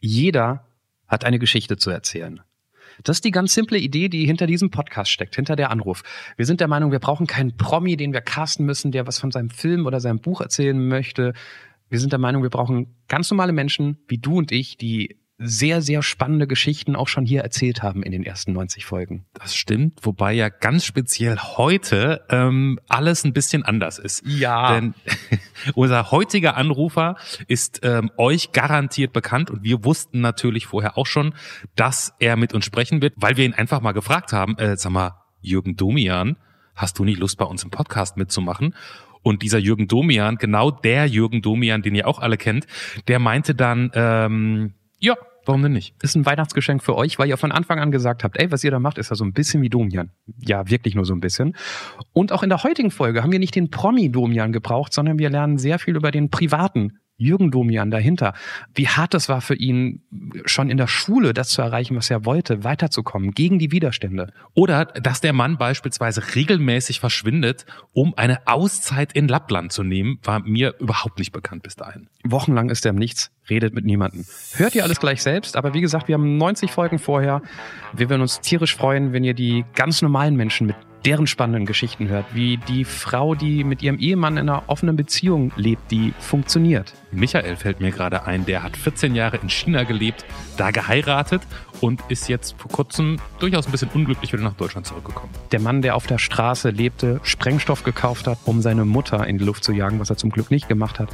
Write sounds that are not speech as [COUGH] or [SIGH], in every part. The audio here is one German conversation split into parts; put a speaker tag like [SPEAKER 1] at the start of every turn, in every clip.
[SPEAKER 1] Jeder hat eine Geschichte zu erzählen. Das ist die ganz simple Idee, die hinter diesem Podcast steckt, hinter der Anruf. Wir sind der Meinung, wir brauchen keinen Promi, den wir casten müssen, der was von seinem Film oder seinem Buch erzählen möchte. Wir sind der Meinung, wir brauchen ganz normale Menschen wie du und ich, die sehr, sehr spannende Geschichten auch schon hier erzählt haben in den ersten 90 Folgen.
[SPEAKER 2] Das stimmt, wobei ja ganz speziell heute ähm, alles ein bisschen anders ist.
[SPEAKER 1] Ja.
[SPEAKER 2] Denn [LAUGHS] unser heutiger Anrufer ist ähm, euch garantiert bekannt und wir wussten natürlich vorher auch schon, dass er mit uns sprechen wird, weil wir ihn einfach mal gefragt haben, äh, sag mal, Jürgen Domian, hast du nicht Lust bei uns im Podcast mitzumachen? Und dieser Jürgen Domian, genau der Jürgen Domian, den ihr auch alle kennt, der meinte dann, ähm, ja, Warum denn nicht?
[SPEAKER 1] Ist ein Weihnachtsgeschenk für euch, weil ihr von Anfang an gesagt habt, ey, was ihr da macht, ist ja so ein bisschen wie Domian. Ja, wirklich nur so ein bisschen. Und auch in der heutigen Folge haben wir nicht den Promi-Domian gebraucht, sondern wir lernen sehr viel über den privaten Jürgen Domian dahinter. Wie hart es war für ihn, schon in der Schule das zu erreichen, was er wollte, weiterzukommen, gegen die Widerstände.
[SPEAKER 2] Oder dass der Mann beispielsweise regelmäßig verschwindet, um eine Auszeit in Lappland zu nehmen, war mir überhaupt nicht bekannt bis dahin.
[SPEAKER 1] Wochenlang ist er im Nichts, redet mit niemandem. Hört ihr alles gleich selbst, aber wie gesagt, wir haben 90 Folgen vorher. Wir würden uns tierisch freuen, wenn ihr die ganz normalen Menschen mit deren spannenden Geschichten hört, wie die Frau, die mit ihrem Ehemann in einer offenen Beziehung lebt, die funktioniert.
[SPEAKER 2] Michael fällt mir gerade ein, der hat 14 Jahre in China gelebt, da geheiratet und ist jetzt vor kurzem durchaus ein bisschen unglücklich wieder nach Deutschland zurückgekommen.
[SPEAKER 1] Der Mann, der auf der Straße lebte, Sprengstoff gekauft hat, um seine Mutter in die Luft zu jagen, was er zum Glück nicht gemacht hat.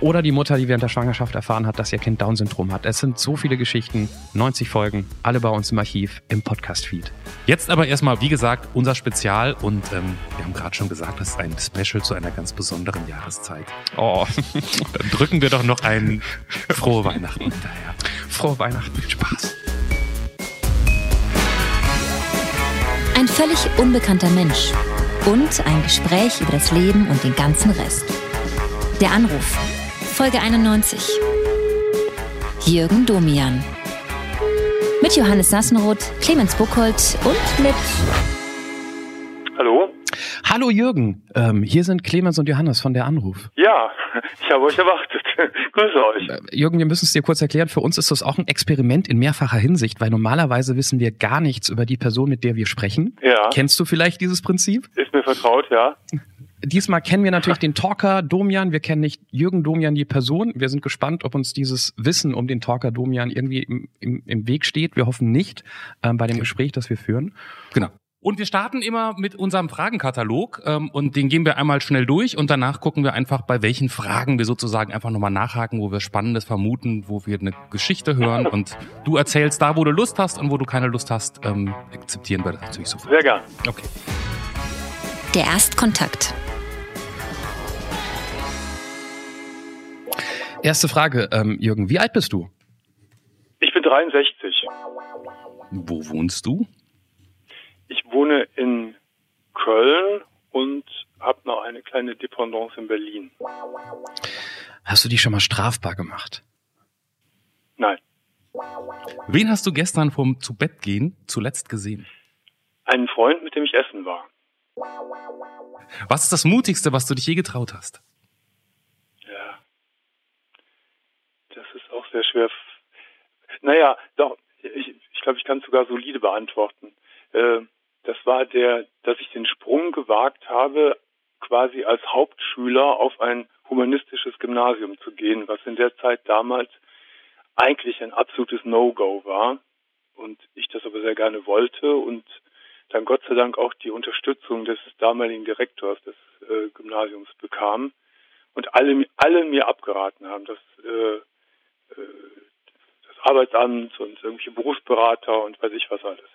[SPEAKER 1] Oder die Mutter, die während der Schwangerschaft erfahren hat, dass ihr Kind Down-Syndrom hat. Es sind so viele Geschichten, 90 Folgen, alle bei uns im Archiv, im Podcast-Feed.
[SPEAKER 2] Jetzt aber erstmal, wie gesagt, unser Spezial und ähm, wir haben gerade schon gesagt, das ist ein Special zu einer ganz besonderen Jahreszeit.
[SPEAKER 1] Oh, [LAUGHS]
[SPEAKER 2] Dann drücken wir doch noch ein frohe Weihnachten hinterher.
[SPEAKER 1] frohe Weihnachten, viel Spaß.
[SPEAKER 3] Ein völlig unbekannter Mensch und ein Gespräch über das Leben und den ganzen Rest. Der Anruf. Folge 91. Jürgen Domian. Mit Johannes Sassenroth, Clemens Buchholz und mit
[SPEAKER 4] Hallo?
[SPEAKER 1] Hallo Jürgen, ähm, hier sind Clemens und Johannes von der Anruf.
[SPEAKER 4] Ja, [LAUGHS] ich habe euch erwartet. [LAUGHS] Grüße euch.
[SPEAKER 1] Äh, Jürgen, wir müssen es dir kurz erklären. Für uns ist das auch ein Experiment in mehrfacher Hinsicht, weil normalerweise wissen wir gar nichts über die Person, mit der wir sprechen.
[SPEAKER 4] Ja,
[SPEAKER 1] Kennst du vielleicht dieses Prinzip?
[SPEAKER 4] ist mir vertraut, ja. [LAUGHS]
[SPEAKER 1] Diesmal kennen wir natürlich [LAUGHS] den Talker Domian. Wir kennen nicht Jürgen Domian, die Person. Wir sind gespannt, ob uns dieses Wissen um den Talker Domian irgendwie im, im, im Weg steht. Wir hoffen nicht ähm, bei dem Gespräch, das wir führen.
[SPEAKER 2] Genau. Und wir starten immer mit unserem Fragenkatalog ähm, und den gehen wir einmal schnell durch und danach gucken wir einfach, bei welchen Fragen wir sozusagen einfach nochmal nachhaken, wo wir Spannendes vermuten, wo wir eine Geschichte hören und du erzählst da, wo du Lust hast und wo du keine Lust hast, ähm, akzeptieren wir das natürlich sofort.
[SPEAKER 4] Sehr gern.
[SPEAKER 2] Okay.
[SPEAKER 3] der Erstkontakt.
[SPEAKER 1] Erste Frage, ähm, Jürgen, wie alt bist du?
[SPEAKER 4] Ich bin 63.
[SPEAKER 2] Wo wohnst du?
[SPEAKER 4] Ich wohne in Köln und habe noch eine kleine Dependance in Berlin.
[SPEAKER 1] Hast du dich schon mal strafbar gemacht?
[SPEAKER 4] Nein,
[SPEAKER 2] Wen hast du gestern vom zu Bett gehen zuletzt gesehen?
[SPEAKER 4] einen Freund, mit dem ich essen war.
[SPEAKER 2] Was ist das Mutigste, was du dich je getraut hast?
[SPEAKER 4] Ja. Das ist auch sehr schwer. Naja, doch, ich, ich glaube, ich kann es sogar solide beantworten. Äh, das war der, dass ich den Sprung gewagt habe, quasi als Hauptschüler auf ein humanistisches Gymnasium zu gehen, was in der Zeit damals eigentlich ein absolutes No-Go war. Und ich das aber sehr gerne wollte und dann Gott sei Dank auch die Unterstützung des damaligen Direktors des äh, Gymnasiums bekam und alle, alle mir abgeraten haben, dass äh, äh, das Arbeitsamt und irgendwelche Berufsberater und weiß ich was alles.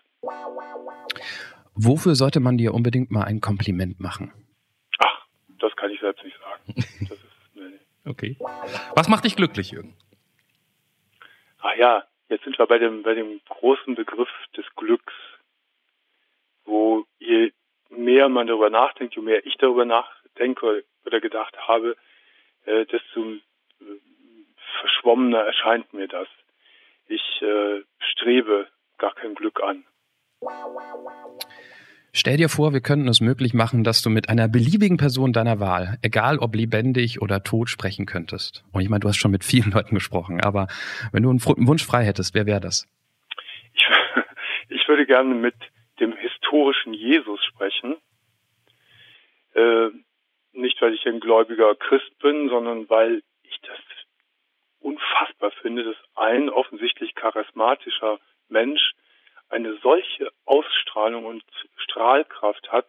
[SPEAKER 1] Wofür sollte man dir unbedingt mal ein Kompliment machen?
[SPEAKER 4] Ach, das kann ich selbst nicht sagen. Das ist, nee.
[SPEAKER 2] Okay. Was macht dich glücklich, Jürgen?
[SPEAKER 4] Ah ja, jetzt sind wir bei dem, bei dem großen Begriff des Glücks, wo je mehr man darüber nachdenkt, je mehr ich darüber nachdenke oder gedacht habe, äh, desto verschwommener erscheint mir das. Ich äh, strebe gar kein Glück an.
[SPEAKER 1] Stell dir vor, wir könnten es möglich machen, dass du mit einer beliebigen Person deiner Wahl, egal ob lebendig oder tot, sprechen könntest. Und ich meine, du hast schon mit vielen Leuten gesprochen, aber wenn du einen Wunsch frei hättest, wer wäre das?
[SPEAKER 4] Ich, [LAUGHS] ich würde gerne mit dem historischen Jesus sprechen. Äh, nicht, weil ich ein gläubiger Christ bin, sondern weil ich das unfassbar finde, dass ein offensichtlich charismatischer Mensch eine solche Ausstrahlung und Strahlkraft hat,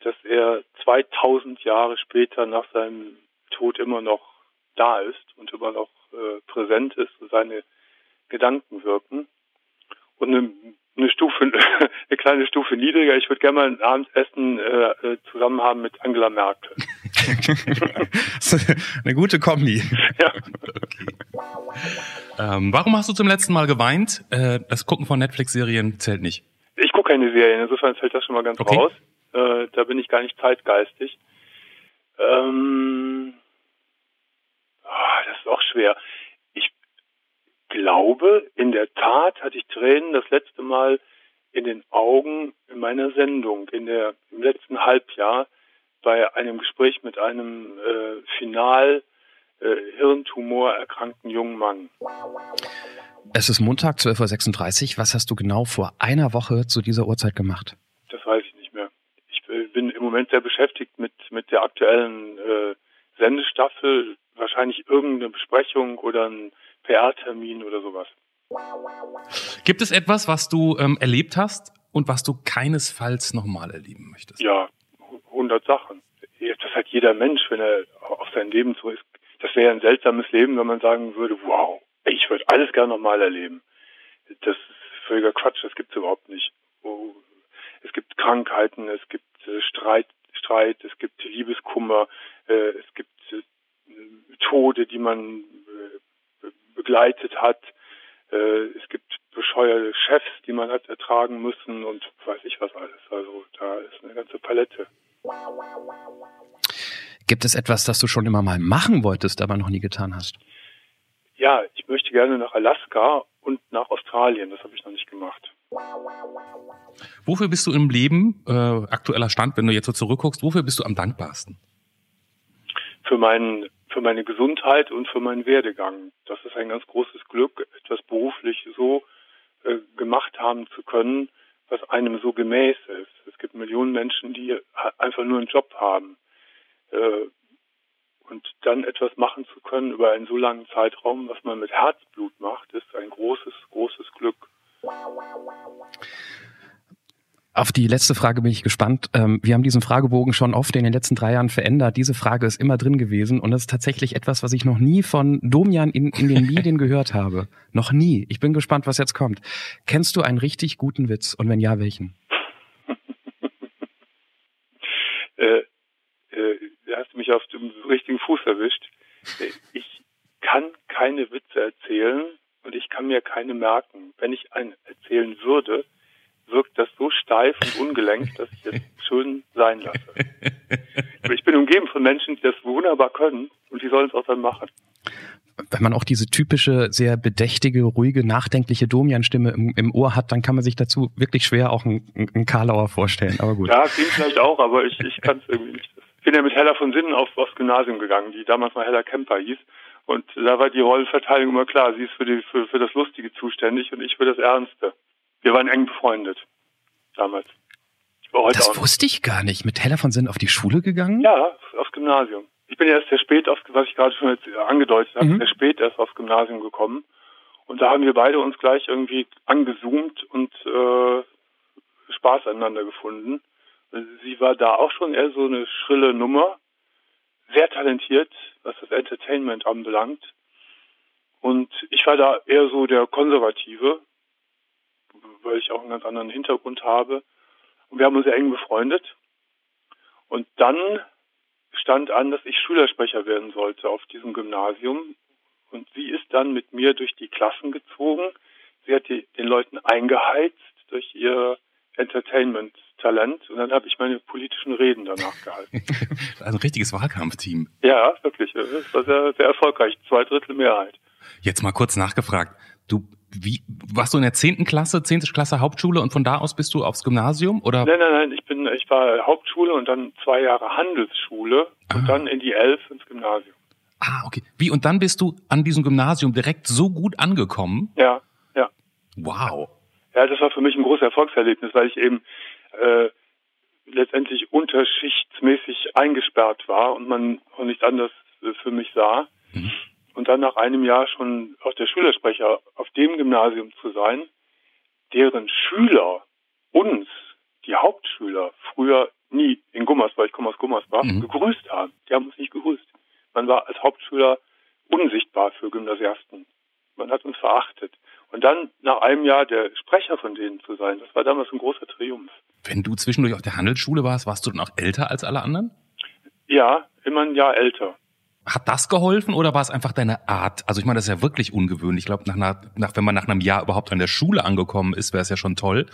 [SPEAKER 4] dass er 2000 Jahre später nach seinem Tod immer noch da ist und immer noch äh, präsent ist und seine Gedanken wirken. Und eine eine Stufe, [LAUGHS] eine kleine Stufe niedriger. Ich würde gerne mal ein Abendessen äh, äh zusammen haben mit Angela Merkel.
[SPEAKER 1] Eine gute Kombi. Ja.
[SPEAKER 2] Okay. Ähm, warum hast du zum letzten Mal geweint? Äh, das Gucken von Netflix-Serien zählt nicht.
[SPEAKER 4] Ich gucke keine Serien, insofern fällt das schon mal ganz okay. raus. Äh, da bin ich gar nicht zeitgeistig. Ähm, oh, das ist auch schwer glaube, in der Tat hatte ich Tränen das letzte Mal in den Augen in meiner Sendung, in der, im letzten Halbjahr, bei einem Gespräch mit einem äh, final äh, Hirntumor erkrankten jungen Mann.
[SPEAKER 1] Es ist Montag, 12.36 Uhr. Was hast du genau vor einer Woche zu dieser Uhrzeit gemacht?
[SPEAKER 4] Das weiß ich nicht mehr. Ich bin im Moment sehr beschäftigt mit, mit der aktuellen äh, Sendestaffel. Wahrscheinlich irgendeine Besprechung oder ein PR-Termin oder sowas.
[SPEAKER 2] Gibt es etwas, was du ähm, erlebt hast und was du keinesfalls nochmal erleben möchtest?
[SPEAKER 4] Ja, 100 Sachen. Das hat jeder Mensch, wenn er auf sein Leben so ist. Das wäre ein seltsames Leben, wenn man sagen würde, wow, ich würde alles gerne nochmal erleben. Das ist völliger Quatsch, das gibt es überhaupt nicht. Es gibt Krankheiten, es gibt äh, Streit, Streit, es gibt Liebeskummer, äh, es gibt äh, Tode, die man begleitet hat. Es gibt bescheuerte Chefs, die man hat ertragen müssen und weiß ich was alles. Also da ist eine ganze Palette.
[SPEAKER 1] Gibt es etwas, das du schon immer mal machen wolltest, aber noch nie getan hast?
[SPEAKER 4] Ja, ich möchte gerne nach Alaska und nach Australien. Das habe ich noch nicht gemacht.
[SPEAKER 2] Wofür bist du im Leben, äh, aktueller Stand, wenn du jetzt so zurückguckst, wofür bist du am dankbarsten?
[SPEAKER 4] Für meinen für meine Gesundheit und für meinen Werdegang. Das ist ein ganz großes Glück, etwas beruflich so äh, gemacht haben zu können, was einem so gemäß ist. Es gibt Millionen Menschen, die einfach nur einen Job haben. Äh, und dann etwas machen zu können über einen so langen Zeitraum, was man mit Herzblut macht, ist ein großes, großes Glück.
[SPEAKER 1] Auf die letzte Frage bin ich gespannt. Ähm, wir haben diesen Fragebogen schon oft in den letzten drei Jahren verändert. Diese Frage ist immer drin gewesen und das ist tatsächlich etwas, was ich noch nie von Domian in, in den Medien [LAUGHS] gehört habe. Noch nie. Ich bin gespannt, was jetzt kommt. Kennst du einen richtig guten Witz und wenn ja, welchen?
[SPEAKER 4] äh, äh, du hast mich auf dem richtigen Fuß erwischt. Äh, ich kann keine Witze erzählen und ich kann mir keine merken. Wenn ich einen erzählen würde, wirkt das so steif und ungelenkt, dass ich es schön sein lasse. ich bin umgeben von Menschen, die das wunderbar können und die sollen es auch dann machen.
[SPEAKER 1] Wenn man auch diese typische, sehr bedächtige, ruhige, nachdenkliche Domian-Stimme im, im, Ohr hat, dann kann man sich dazu wirklich schwer auch einen, einen Karlauer vorstellen. Aber gut.
[SPEAKER 4] Ja, klingt vielleicht auch, aber ich, ich kann es irgendwie nicht. Ich bin ja mit Hella von Sinnen auf, aufs Gymnasium gegangen, die damals mal Hella Kemper hieß. Und da war die Rollenverteilung immer klar. Sie ist für, die, für, für das Lustige zuständig und ich für das Ernste. Wir waren eng befreundet damals.
[SPEAKER 1] das wusste ich gar nicht. Mit Hella von Sinn auf die Schule gegangen?
[SPEAKER 4] Ja, aufs Gymnasium. Ich bin erst sehr spät, aufs, was ich gerade schon jetzt angedeutet habe, mhm. sehr spät erst aufs Gymnasium gekommen. Und da haben wir beide uns gleich irgendwie angezoomt und äh, Spaß aneinander gefunden. Sie war da auch schon eher so eine schrille Nummer, sehr talentiert, was das Entertainment anbelangt. Und ich war da eher so der Konservative, weil ich auch einen ganz anderen Hintergrund habe. Und wir haben uns sehr eng befreundet. Und dann stand an, dass ich Schülersprecher werden sollte auf diesem Gymnasium. Und sie ist dann mit mir durch die Klassen gezogen. Sie hat die, den Leuten eingeheizt durch ihr Entertainment-Talent. Und dann habe ich meine politischen Reden danach gehalten. [LAUGHS]
[SPEAKER 2] Ein richtiges Wahlkampfteam.
[SPEAKER 4] Ja, wirklich. Das war sehr, sehr erfolgreich. Zwei Drittel Mehrheit.
[SPEAKER 2] Jetzt mal kurz nachgefragt. Du wie, warst du in der zehnten Klasse, zehnte Klasse Hauptschule und von da aus bist du aufs Gymnasium oder?
[SPEAKER 4] Nein, nein, nein, ich bin, ich war Hauptschule und dann zwei Jahre Handelsschule und
[SPEAKER 2] Ah.
[SPEAKER 4] dann in die Elf ins Gymnasium.
[SPEAKER 2] Ah, okay. Wie, und dann bist du an diesem Gymnasium direkt so gut angekommen?
[SPEAKER 4] Ja, ja.
[SPEAKER 2] Wow.
[SPEAKER 4] Ja, das war für mich ein großes Erfolgserlebnis, weil ich eben äh, letztendlich unterschichtsmäßig eingesperrt war und man auch nicht anders äh, für mich sah.
[SPEAKER 2] Mhm.
[SPEAKER 4] Und dann nach einem Jahr schon auch der Schülersprecher auf dem Gymnasium zu sein, deren Schüler uns, die Hauptschüler, früher nie in Gummersbach, ich komme aus Gummersbach,
[SPEAKER 2] Mhm.
[SPEAKER 4] gegrüßt haben. Die haben uns nicht gegrüßt. Man war als Hauptschüler unsichtbar für Gymnasiasten. Man hat uns verachtet. Und dann nach einem Jahr der Sprecher von denen zu sein, das war damals ein großer Triumph.
[SPEAKER 2] Wenn du zwischendurch auf der Handelsschule warst, warst du dann auch älter als alle anderen?
[SPEAKER 4] Ja, immer ein Jahr älter.
[SPEAKER 2] Hat das geholfen oder war es einfach deine Art? Also ich meine, das ist ja wirklich ungewöhnlich. Ich glaube, nach, einer, nach, wenn man nach einem Jahr überhaupt an der Schule angekommen ist, wäre es ja schon toll.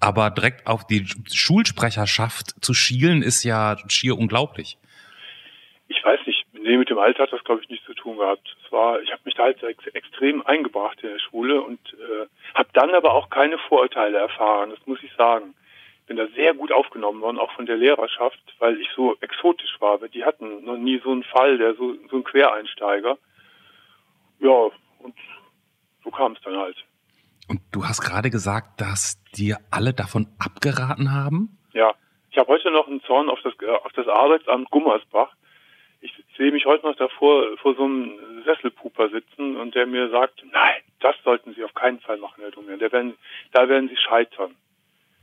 [SPEAKER 2] Aber direkt auf die Schulsprecherschaft zu schielen, ist ja schier unglaublich.
[SPEAKER 4] Ich weiß nicht, nee, mit dem Alter hat das, glaube ich, nichts zu tun gehabt. Es war, ich habe mich da halt ex extrem eingebracht in der Schule und äh, habe dann aber auch keine Vorurteile erfahren, das muss ich sagen. Bin da sehr gut aufgenommen worden, auch von der Lehrerschaft, weil ich so exotisch war. Die hatten noch nie so einen Fall, der so, so ein Quereinsteiger. Ja, und so kam es dann halt.
[SPEAKER 2] Und du hast gerade gesagt, dass dir alle davon abgeraten haben?
[SPEAKER 4] Ja, ich habe heute noch einen Zorn auf das, äh, auf das Arbeitsamt Gummersbach. Ich sehe mich heute noch davor vor so einem Sesselpuper sitzen und der mir sagt, nein, das sollten Sie auf keinen Fall machen, Herr Domian. Da werden, da werden Sie scheitern.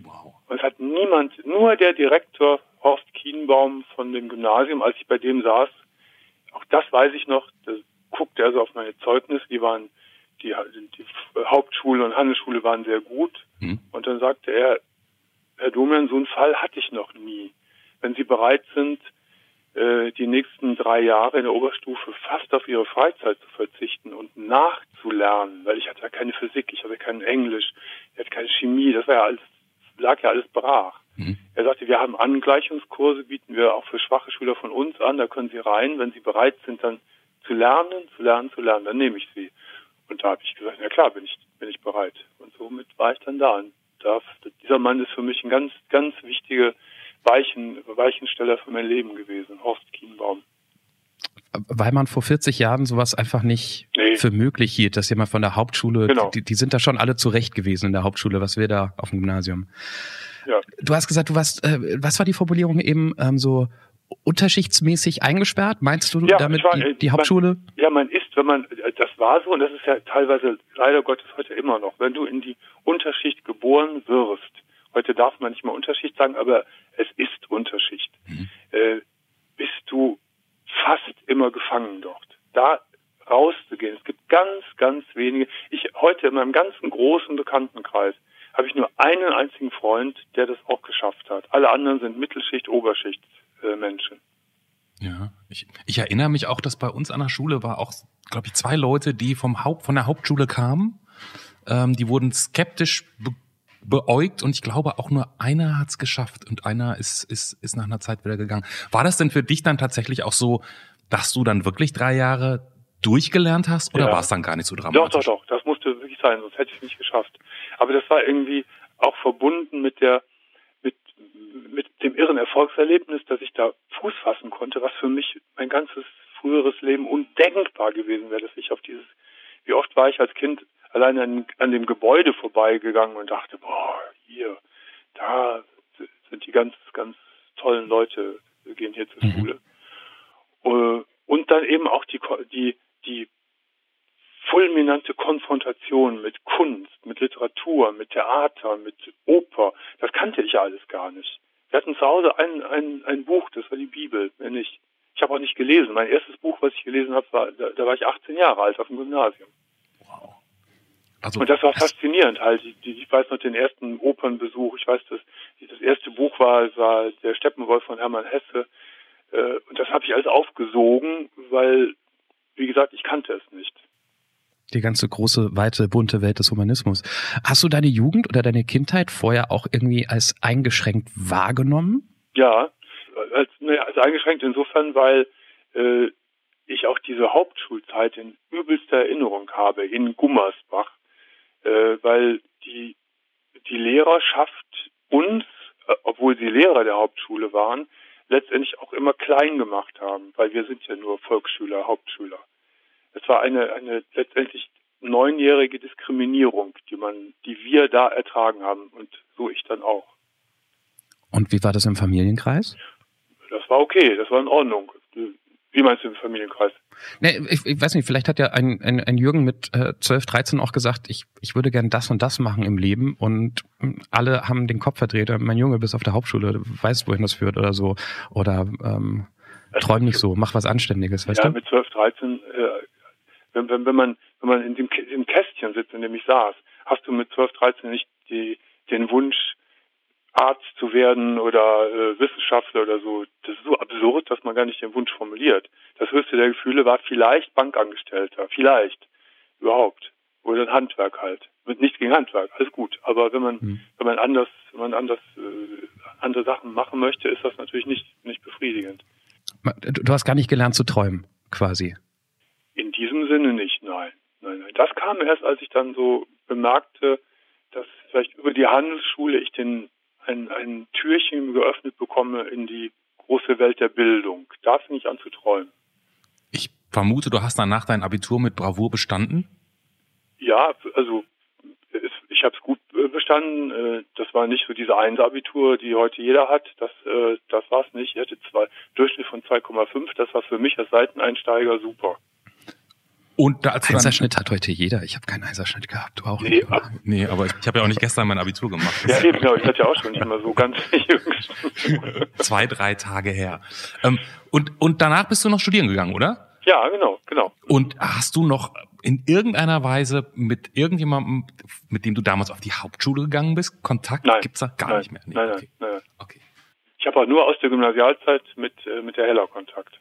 [SPEAKER 2] Wow.
[SPEAKER 4] Und es hat niemand, nur der Direktor Horst Kienbaum von dem Gymnasium, als ich bei dem saß, auch das weiß ich noch, da guckte er so auf meine Zeugnisse, die waren, die, die Hauptschule und Handelsschule waren sehr gut.
[SPEAKER 2] Hm?
[SPEAKER 4] Und dann sagte er, Herr Domian, so einen Fall hatte ich noch nie. Wenn Sie bereit sind, äh, die nächsten drei Jahre in der Oberstufe fast auf Ihre Freizeit zu verzichten und nachzulernen, weil ich hatte ja keine Physik, ich hatte kein Englisch, ich hatte keine Chemie, das war ja alles, lag ja alles brach.
[SPEAKER 2] Mhm.
[SPEAKER 4] Er sagte, wir haben Angleichungskurse, bieten wir auch für schwache Schüler von uns an, da können Sie rein, wenn Sie bereit sind, dann zu lernen, zu lernen, zu lernen, dann nehme ich Sie. Und da habe ich gesagt, na klar, bin ich, bin ich bereit. Und somit war ich dann da. Und da, dieser Mann ist für mich ein ganz, ganz wichtiger Weichen, Weichensteller für mein Leben gewesen, Horst Kienbaum.
[SPEAKER 1] Weil man vor 40 Jahren sowas einfach nicht
[SPEAKER 4] Nee.
[SPEAKER 1] für möglich hielt, dass jemand von der Hauptschule,
[SPEAKER 4] Genau.
[SPEAKER 1] die, die sind da schon alle zurecht gewesen in der Hauptschule, was wir da auf dem Gymnasium.
[SPEAKER 4] Ja.
[SPEAKER 1] Du hast gesagt, du warst, äh, was war die Formulierung eben, ähm, so unterschichtsmäßig eingesperrt? Meinst du
[SPEAKER 4] Ja,
[SPEAKER 1] damit
[SPEAKER 4] war-
[SPEAKER 1] die,
[SPEAKER 4] äh,
[SPEAKER 1] die
[SPEAKER 4] man-
[SPEAKER 1] Hauptschule?
[SPEAKER 4] Ja, man ist, wenn man, das war so und das ist ja teilweise leider Gottes heute immer noch, wenn du in die Unterschicht geboren wirst, heute darf man nicht mal Unterschicht sagen, aber es ist Unterschicht, äh, bist du fast immer gefangen dort. Da rauszugehen, es gibt ganz, ganz wenige, ich heute in meinem ganzen großen Bekanntenkreis habe ich nur einen einzigen Freund, der das auch geschafft hat. Alle anderen sind Mittelschicht, Oberschicht äh, Menschen.
[SPEAKER 2] Ja, ich, ich erinnere mich auch, dass bei uns an der Schule war auch, glaube ich, zwei Leute, die vom Haupt, von der Hauptschule kamen. Ähm, die wurden skeptisch beäugt und ich glaube auch nur einer hat's geschafft und einer ist, ist, ist nach einer Zeit wieder gegangen. War das denn für dich dann tatsächlich auch so, dass du dann wirklich drei Jahre durchgelernt hast oder
[SPEAKER 4] Ja.
[SPEAKER 2] war es dann gar nicht so
[SPEAKER 4] Doch,
[SPEAKER 2] dramatisch?
[SPEAKER 4] doch, doch. Das musste wirklich sein, sonst hätte ich es nicht geschafft. Aber das war irgendwie auch verbunden mit der, mit, mit dem irren Erfolgserlebnis, dass ich da Fuß fassen konnte, was für mich mein ganzes früheres Leben undenkbar gewesen wäre, dass ich auf dieses, wie oft war ich als Kind allein an, an dem Gebäude vorbeigegangen und dachte, boah, hier, da sind die ganz, ganz tollen Leute, gehen hier zur
[SPEAKER 1] Mhm.
[SPEAKER 4] Schule. Äh, Und dann eben auch die, die, die fulminante Konfrontation mit Kunst, mit Literatur, mit Theater, mit Oper. Das kannte ich ja alles gar nicht. Wir hatten zu Hause ein, ein, ein Buch, das war die Bibel, wenn nicht. Ich habe auch nicht gelesen. Mein erstes Buch, was ich gelesen habe, war, da, da war ich 18 Jahre alt auf dem Gymnasium.
[SPEAKER 2] Also,
[SPEAKER 4] Und das war faszinierend halt. Ich, ich weiß noch den ersten Opernbesuch. Ich weiß, dass das erste Buch war, war der Steppenwolf von Hermann Hesse. Äh, Und das habe ich alles aufgesogen, weil, wie gesagt, ich kannte es nicht.
[SPEAKER 1] Die ganze große, weite, bunte Welt des Humanismus. Hast du deine Jugend oder deine Kindheit vorher auch irgendwie als eingeschränkt wahrgenommen?
[SPEAKER 4] Ja, als, ne, als eingeschränkt insofern, weil äh, ich auch diese Hauptschulzeit in übelster Erinnerung habe in Gummersbach äh, weil die, die Lehrerschaft uns, äh, obwohl sie Lehrer der Hauptschule waren, letztendlich auch immer klein gemacht haben, weil wir sind ja nur Volksschüler, Hauptschüler. Es war eine, eine letztendlich neunjährige Diskriminierung, die man, die wir da ertragen haben und so ich dann auch.
[SPEAKER 1] Und wie war das im Familienkreis?
[SPEAKER 4] Das war okay, das war in Ordnung. Wie meinst du im Familienkreis?
[SPEAKER 1] Nee, ich, ich weiß nicht, vielleicht hat ja ein, ein, ein Jürgen mit äh, 12, 13 auch gesagt, ich, ich würde gern das und das machen im Leben und hm, alle haben den Kopf verdreht. Mein Junge bis auf der Hauptschule, du weißt, wohin das führt oder so. Oder ähm, träum nicht so, mach was Anständiges, weißt
[SPEAKER 4] ja,
[SPEAKER 1] du?
[SPEAKER 4] mit 12, 13, äh, wenn, wenn, wenn man wenn man in dem, dem Kästchen sitzt, in dem ich saß, hast du mit 12, 13 nicht die, den Wunsch, Arzt zu werden oder äh, Wissenschaftler oder so. Das ist so absurd, dass man gar nicht den Wunsch formuliert. Das höchste der Gefühle war vielleicht Bankangestellter, vielleicht überhaupt oder ein Handwerk halt. Mit nichts gegen Handwerk, alles gut. Aber wenn man hm. wenn man anders wenn man anders äh, andere Sachen machen möchte, ist das natürlich nicht nicht befriedigend.
[SPEAKER 1] Du hast gar nicht gelernt zu träumen, quasi.
[SPEAKER 4] In diesem Sinne nicht, nein. Nein, nein. Das kam erst, als ich dann so bemerkte, dass vielleicht über die Handelsschule ich den ein, ein Türchen geöffnet bekomme in die große Welt der Bildung. Da fing ich an zu träumen.
[SPEAKER 2] Ich vermute, du hast danach dein Abitur mit Bravour bestanden?
[SPEAKER 4] Ja, also ich habe es gut äh, bestanden. Äh, das war nicht so diese Einser-Abitur, die heute jeder hat. Das, äh, das war es nicht. Ich hatte zwei Durchschnitt von 2,5. Das war für mich als Seiteneinsteiger super.
[SPEAKER 1] Und da, als Einserschnitt hat heute jeder. Ich habe keinen Einserschnitt gehabt, du auch
[SPEAKER 2] nee, nicht. Ab, nee, aber ich, ich habe ja auch nicht gestern mein Abitur gemacht.
[SPEAKER 4] Ja, eben, genau. Ich hatte ja auch schon nicht mal so ganz [LAUGHS] jüngst.
[SPEAKER 2] Zwei, drei Tage her. Ähm, und, und danach bist du noch studieren gegangen, oder?
[SPEAKER 4] Ja, genau, genau.
[SPEAKER 2] Und hast du noch in irgendeiner Weise mit irgendjemandem, mit dem du damals auf die Hauptschule gegangen bist, Kontakt?
[SPEAKER 4] Nein.
[SPEAKER 2] Gibt's da gar
[SPEAKER 4] nein,
[SPEAKER 2] nicht mehr?
[SPEAKER 4] Nee, nein, okay. nein, nein. Okay. Ich habe auch nur aus der Gymnasialzeit mit, äh, mit der Heller Kontakt.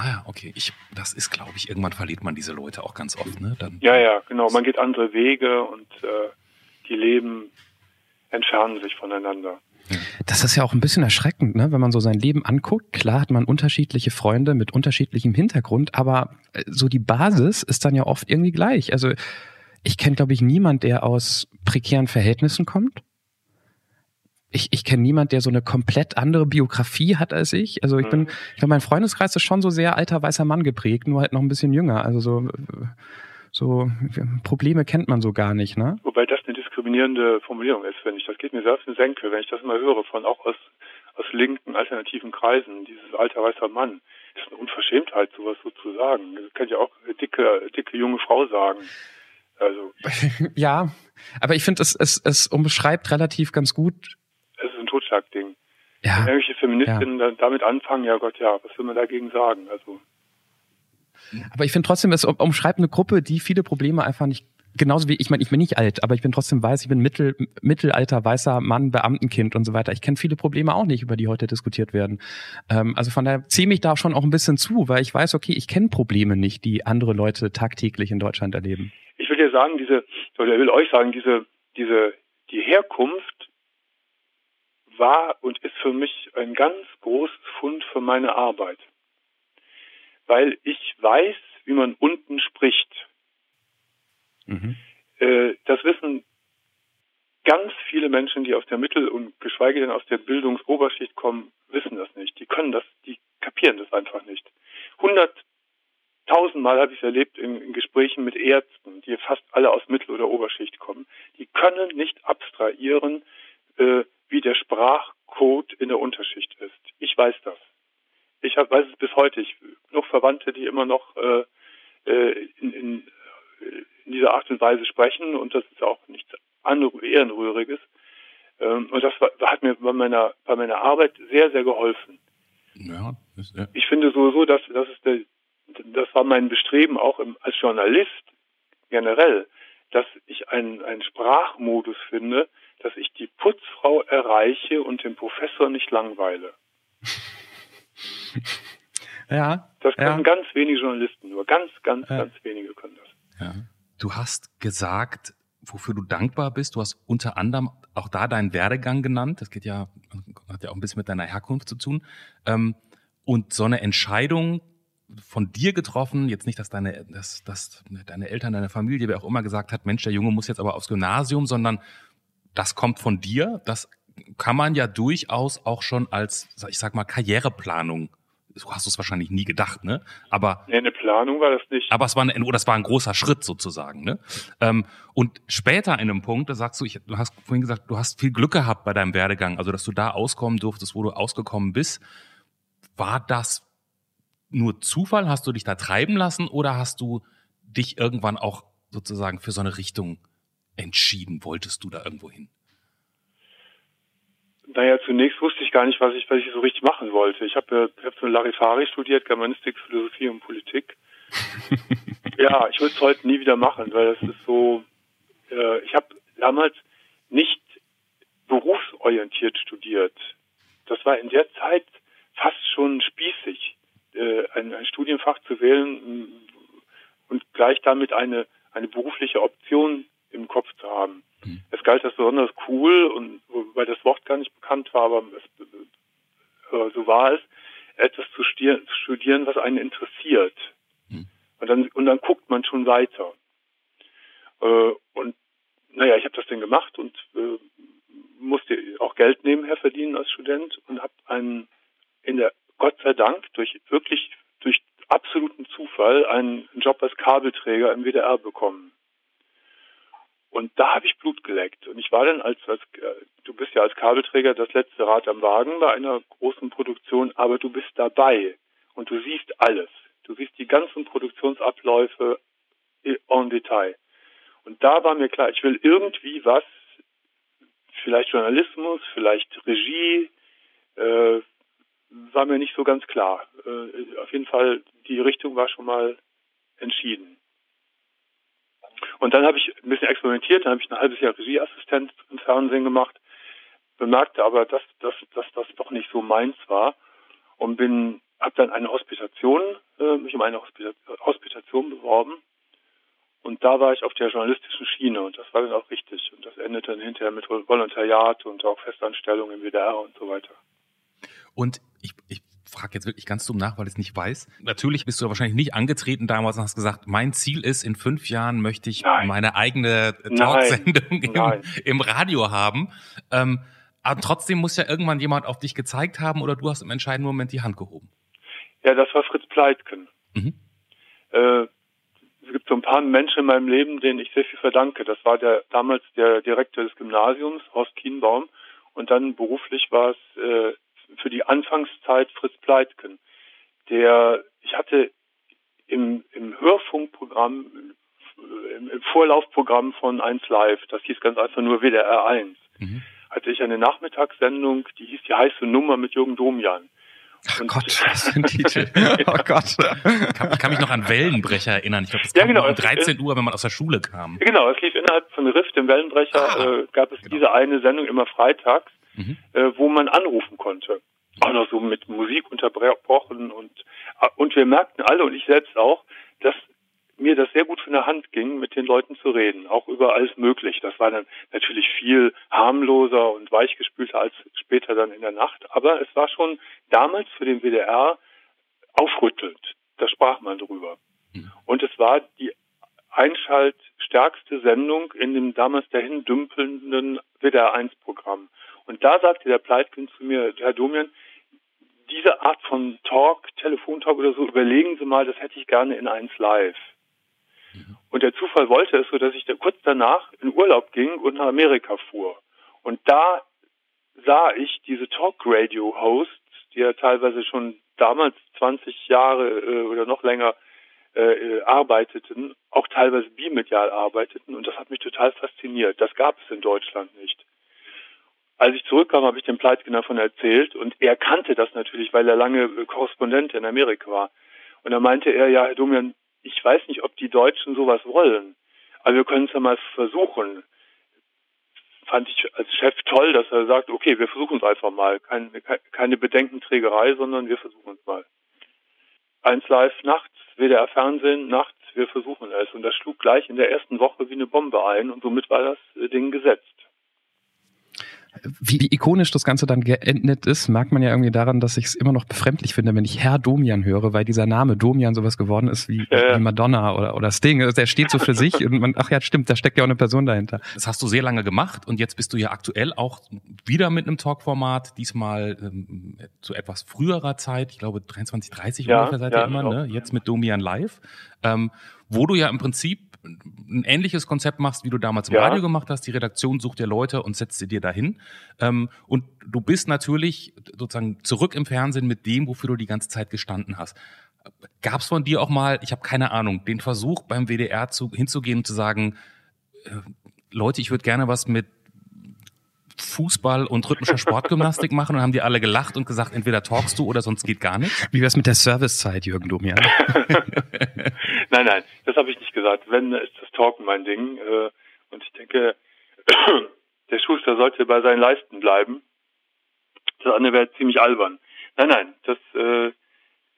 [SPEAKER 2] Ah ja, okay. Ich, das ist, glaube ich, irgendwann verliert man diese Leute auch ganz oft, ne?
[SPEAKER 4] Dann, ja, ja, genau. Man geht andere Wege und äh, die Leben entfernen sich voneinander.
[SPEAKER 1] Das ist ja auch ein bisschen erschreckend, ne? wenn man so sein Leben anguckt. Klar hat man unterschiedliche Freunde mit unterschiedlichem Hintergrund, aber äh, so die Basis ist dann ja oft irgendwie gleich. Also ich kenne, glaube ich, niemand, der aus prekären Verhältnissen kommt ich, ich kenne niemand, der so eine komplett andere Biografie hat als ich. Also ich bin, mhm. ich glaube, mein Freundeskreis ist schon so sehr alter weißer Mann geprägt, nur halt noch ein bisschen jünger. Also so, so Probleme kennt man so gar nicht, ne?
[SPEAKER 4] Wobei das eine diskriminierende Formulierung ist, finde ich. Das geht mir sehr auf den Senkel, wenn ich das immer höre von auch aus aus linken alternativen Kreisen. Dieses alter weißer Mann das ist eine Unverschämtheit, sowas so zu sagen. Das kann ja auch eine dicke dicke junge Frau sagen. Also [LAUGHS]
[SPEAKER 1] ja, aber ich finde, es, es, es umschreibt relativ ganz gut,
[SPEAKER 4] Totschlagding. Ja. Wenn irgendwelche Feministinnen ja. damit anfangen, ja Gott, ja, was will man dagegen sagen? Also.
[SPEAKER 1] Aber ich finde trotzdem, es umschreibt eine Gruppe, die viele Probleme einfach nicht genauso wie ich meine, ich bin nicht alt, aber ich bin trotzdem weiß, ich bin mittel, mittelalter weißer Mann, Beamtenkind und so weiter. Ich kenne viele Probleme auch nicht, über die heute diskutiert werden. Ähm, also von daher ziehe mich da schon auch ein bisschen zu, weil ich weiß, okay, ich kenne Probleme nicht, die andere Leute tagtäglich in Deutschland erleben.
[SPEAKER 4] Ich will dir sagen, diese, oder will euch sagen, diese, diese, die Herkunft war und ist für mich ein ganz großes Fund für meine Arbeit. Weil ich weiß, wie man unten spricht. Mhm. Äh, das wissen ganz viele Menschen, die aus der Mittel- und geschweige denn aus der Bildungsoberschicht kommen, wissen das nicht. Die können das, die kapieren das einfach nicht. Hunderttausendmal habe ich es erlebt in, in, Gesprächen mit Ärzten, die fast alle aus Mittel- oder Oberschicht kommen. Die können nicht abstrahieren, äh, wie der Sprachcode in der Unterschicht ist. Ich weiß das. Ich hab, weiß es bis heute. Ich noch Verwandte, die immer noch äh, äh, in, in, in dieser Art und Weise sprechen und das ist auch nichts Ehrenrühriges. Ähm, und das war, hat mir bei meiner, bei meiner Arbeit sehr, sehr geholfen. Ja, ist, ja. Ich finde sowieso, dass das ist der, das war mein Bestreben auch im, als Journalist generell, dass ich einen, einen Sprachmodus finde, dass ich die Putzfrau erreiche und den Professor nicht langweile. [LAUGHS]
[SPEAKER 1] Ja.
[SPEAKER 4] Das können ja. ganz wenige Journalisten, nur ganz, ganz, ja. ganz wenige können das.
[SPEAKER 2] Ja. Du hast gesagt, wofür du dankbar bist. Du hast unter anderem auch da deinen Werdegang genannt. Das geht ja, hat ja auch ein bisschen mit deiner Herkunft zu tun. Ähm, und so eine Entscheidung von dir getroffen, jetzt nicht, dass deine, dass, dass deine Eltern, deine Familie, wer auch immer gesagt hat, Mensch, der Junge muss jetzt aber aufs Gymnasium, sondern das kommt von dir. Das kann man ja durchaus auch schon als, ich sag mal, Karriereplanung so hast du es wahrscheinlich nie gedacht, ne? Aber
[SPEAKER 4] nee, eine Planung war das nicht.
[SPEAKER 2] Aber es war ein, oder es war ein großer Schritt sozusagen, ne? Ähm, und später in einem Punkt, da sagst du, ich, du hast vorhin gesagt, du hast viel Glück gehabt bei deinem Werdegang, also dass du da auskommen durftest, wo du ausgekommen bist. War das nur Zufall? Hast du dich da treiben lassen oder hast du dich irgendwann auch sozusagen für so eine Richtung entschieden? Wolltest du da irgendwo hin?
[SPEAKER 4] Naja, zunächst wusste ich gar nicht, was ich, was ich so richtig machen wollte. Ich habe ich hab so Larifari studiert, Germanistik, Philosophie und Politik. [LAUGHS] ja, ich würde es heute nie wieder machen, weil das ist so, äh, ich habe damals nicht berufsorientiert studiert. Das war in der Zeit fast schon spießig, äh, ein, ein Studienfach zu wählen und gleich damit eine, eine berufliche Option im Kopf zu haben. Mhm. Es galt als besonders cool und weil das Wort gar nicht bekannt war, aber es, äh, so war es, etwas zu studieren, was einen interessiert. Mhm. Und dann und dann guckt man schon weiter. Äh, und naja, ich habe das dann gemacht und äh, musste auch Geld nebenher verdienen als Student und habe einen in der Gott sei Dank durch wirklich durch absoluten Zufall einen Job als Kabelträger im WDR bekommen. Und da habe ich Blut geleckt. Und ich war dann als, als äh, du bist ja als Kabelträger das letzte Rad am Wagen bei einer großen Produktion, aber du bist dabei und du siehst alles. Du siehst die ganzen Produktionsabläufe en Detail. Und da war mir klar, ich will irgendwie was, vielleicht Journalismus, vielleicht Regie, äh, war mir nicht so ganz klar. Äh, auf jeden Fall, die Richtung war schon mal entschieden. Und dann habe ich ein bisschen experimentiert, dann habe ich ein halbes Jahr Regieassistent im Fernsehen gemacht, bemerkte aber, dass, dass, dass das doch nicht so meins war und bin, habe dann eine Hospitation, äh, mich um eine Hospitation beworben. Und da war ich auf der journalistischen Schiene und das war dann auch richtig. Und das endete dann hinterher mit Volontariat und auch Festanstellung im WDR und so weiter.
[SPEAKER 2] Und ich, ich frage jetzt wirklich ganz dumm nach, weil ich es nicht weiß. Natürlich bist du wahrscheinlich nicht angetreten damals und hast gesagt, mein Ziel ist, in fünf Jahren möchte ich Nein. meine eigene Talksendung im, im, Radio haben. Ähm, aber trotzdem muss ja irgendwann jemand auf dich gezeigt haben oder du hast im entscheidenden Moment die Hand gehoben.
[SPEAKER 4] Ja, das war Fritz Pleitken. Mhm. Äh, es gibt so ein paar Menschen in meinem Leben, denen ich sehr viel verdanke. Das war der damals der Direktor des Gymnasiums, Horst Kienbaum. Und dann beruflich war es äh, für die Anfangszeit Fritz Pleitken, der, ich hatte im, im Hörfunkprogramm, im, im Vorlaufprogramm von 1 Live, das hieß ganz einfach nur WDR 1, mhm. hatte ich eine Nachmittagssendung, die hieß die heiße Nummer mit Jürgen Domian.
[SPEAKER 2] Ach Gott, [LAUGHS] was für ein Titel. oh Gott. Ich kann, kann, mich noch an Wellenbrecher erinnern. Ich glaube, das
[SPEAKER 4] ja, genau.
[SPEAKER 2] um 13 Uhr, wenn man aus der Schule kam.
[SPEAKER 4] Genau, es lief innerhalb von Rift, dem Wellenbrecher, ah, äh, gab es genau. diese eine Sendung immer freitags mhm. äh, wo man anrufen konnte. Auch noch so mit Musik unterbrochen und, äh, und wir merkten alle und ich selbst auch, dass mir das sehr gut von der Hand ging, mit den Leuten zu reden, auch über alles möglich. Das war dann natürlich viel harmloser und weichgespülter als später dann in der Nacht, aber es war schon damals für den WDR aufrüttelnd. Da sprach man drüber. Mhm. Und es war die einschaltstärkste Sendung in dem damals dahin dümpelnden WDR 1 Programm. Und da sagte der Pleitgen zu mir, Herr Domian, diese Art von Talk, Telefontalk oder so, überlegen Sie mal, das hätte ich gerne in eins live. Und der Zufall wollte es so, dass ich da kurz danach in Urlaub ging und nach Amerika fuhr. Und da sah ich diese Talk-Radio-Hosts, die ja teilweise schon damals 20 Jahre äh, oder noch länger äh, äh, arbeiteten, auch teilweise bimedial arbeiteten. Und das hat mich total fasziniert. Das gab es in Deutschland nicht. Als ich zurückkam, habe ich dem Pleitgen davon erzählt und er kannte das natürlich, weil er lange Korrespondent in Amerika war. Und da meinte er, ja, Herr Domian, ich weiß nicht, ob die Deutschen sowas wollen, aber wir können es ja mal versuchen. Fand ich als Chef toll, dass er sagt, okay, wir versuchen es einfach mal. Keine, keine Bedenkenträgerei, sondern wir versuchen es mal. Eins live nachts, WDR Fernsehen, nachts, wir versuchen es. Und das schlug gleich in der ersten Woche wie eine Bombe ein und somit war das Ding gesetzt.
[SPEAKER 1] Wie, wie ikonisch das Ganze dann geendet ist, merkt man ja irgendwie daran, dass ich es immer noch befremdlich finde, wenn ich Herr Domian höre, weil dieser Name Domian sowas geworden ist wie, äh. wie Madonna oder, oder Sting. Also der steht so für sich und man, ach ja, stimmt, da steckt ja auch eine Person dahinter.
[SPEAKER 2] Das hast du sehr lange gemacht und jetzt bist du ja aktuell auch wieder mit einem Talkformat, diesmal ähm, zu etwas früherer Zeit, ich glaube 23, 30 ja, ungefähr seid ja, ihr immer, ne? jetzt mit Domian Live, ähm, wo du ja im Prinzip ein ähnliches Konzept machst, wie du damals im ja. Radio gemacht hast. Die Redaktion sucht dir Leute und setzt sie dir dahin. Ähm, und du bist natürlich sozusagen zurück im Fernsehen mit dem, wofür du die ganze Zeit gestanden hast. Gab es von dir auch mal, ich habe keine Ahnung, den Versuch beim WDR zu, hinzugehen und zu sagen, äh, Leute, ich würde gerne was mit Fußball und rhythmischer Sportgymnastik machen und haben die alle gelacht und gesagt, entweder talkst du oder sonst geht gar nichts?
[SPEAKER 1] Wie wär's mit der Servicezeit, Jürgen Domian? [LAUGHS]
[SPEAKER 4] nein, nein, das habe ich nicht gesagt. Wenn, ist das Talken mein Ding. Äh, und ich denke, [CLEARS THROAT] der Schuster sollte bei seinen Leisten bleiben. Das andere wäre ziemlich albern. Nein, nein, das äh,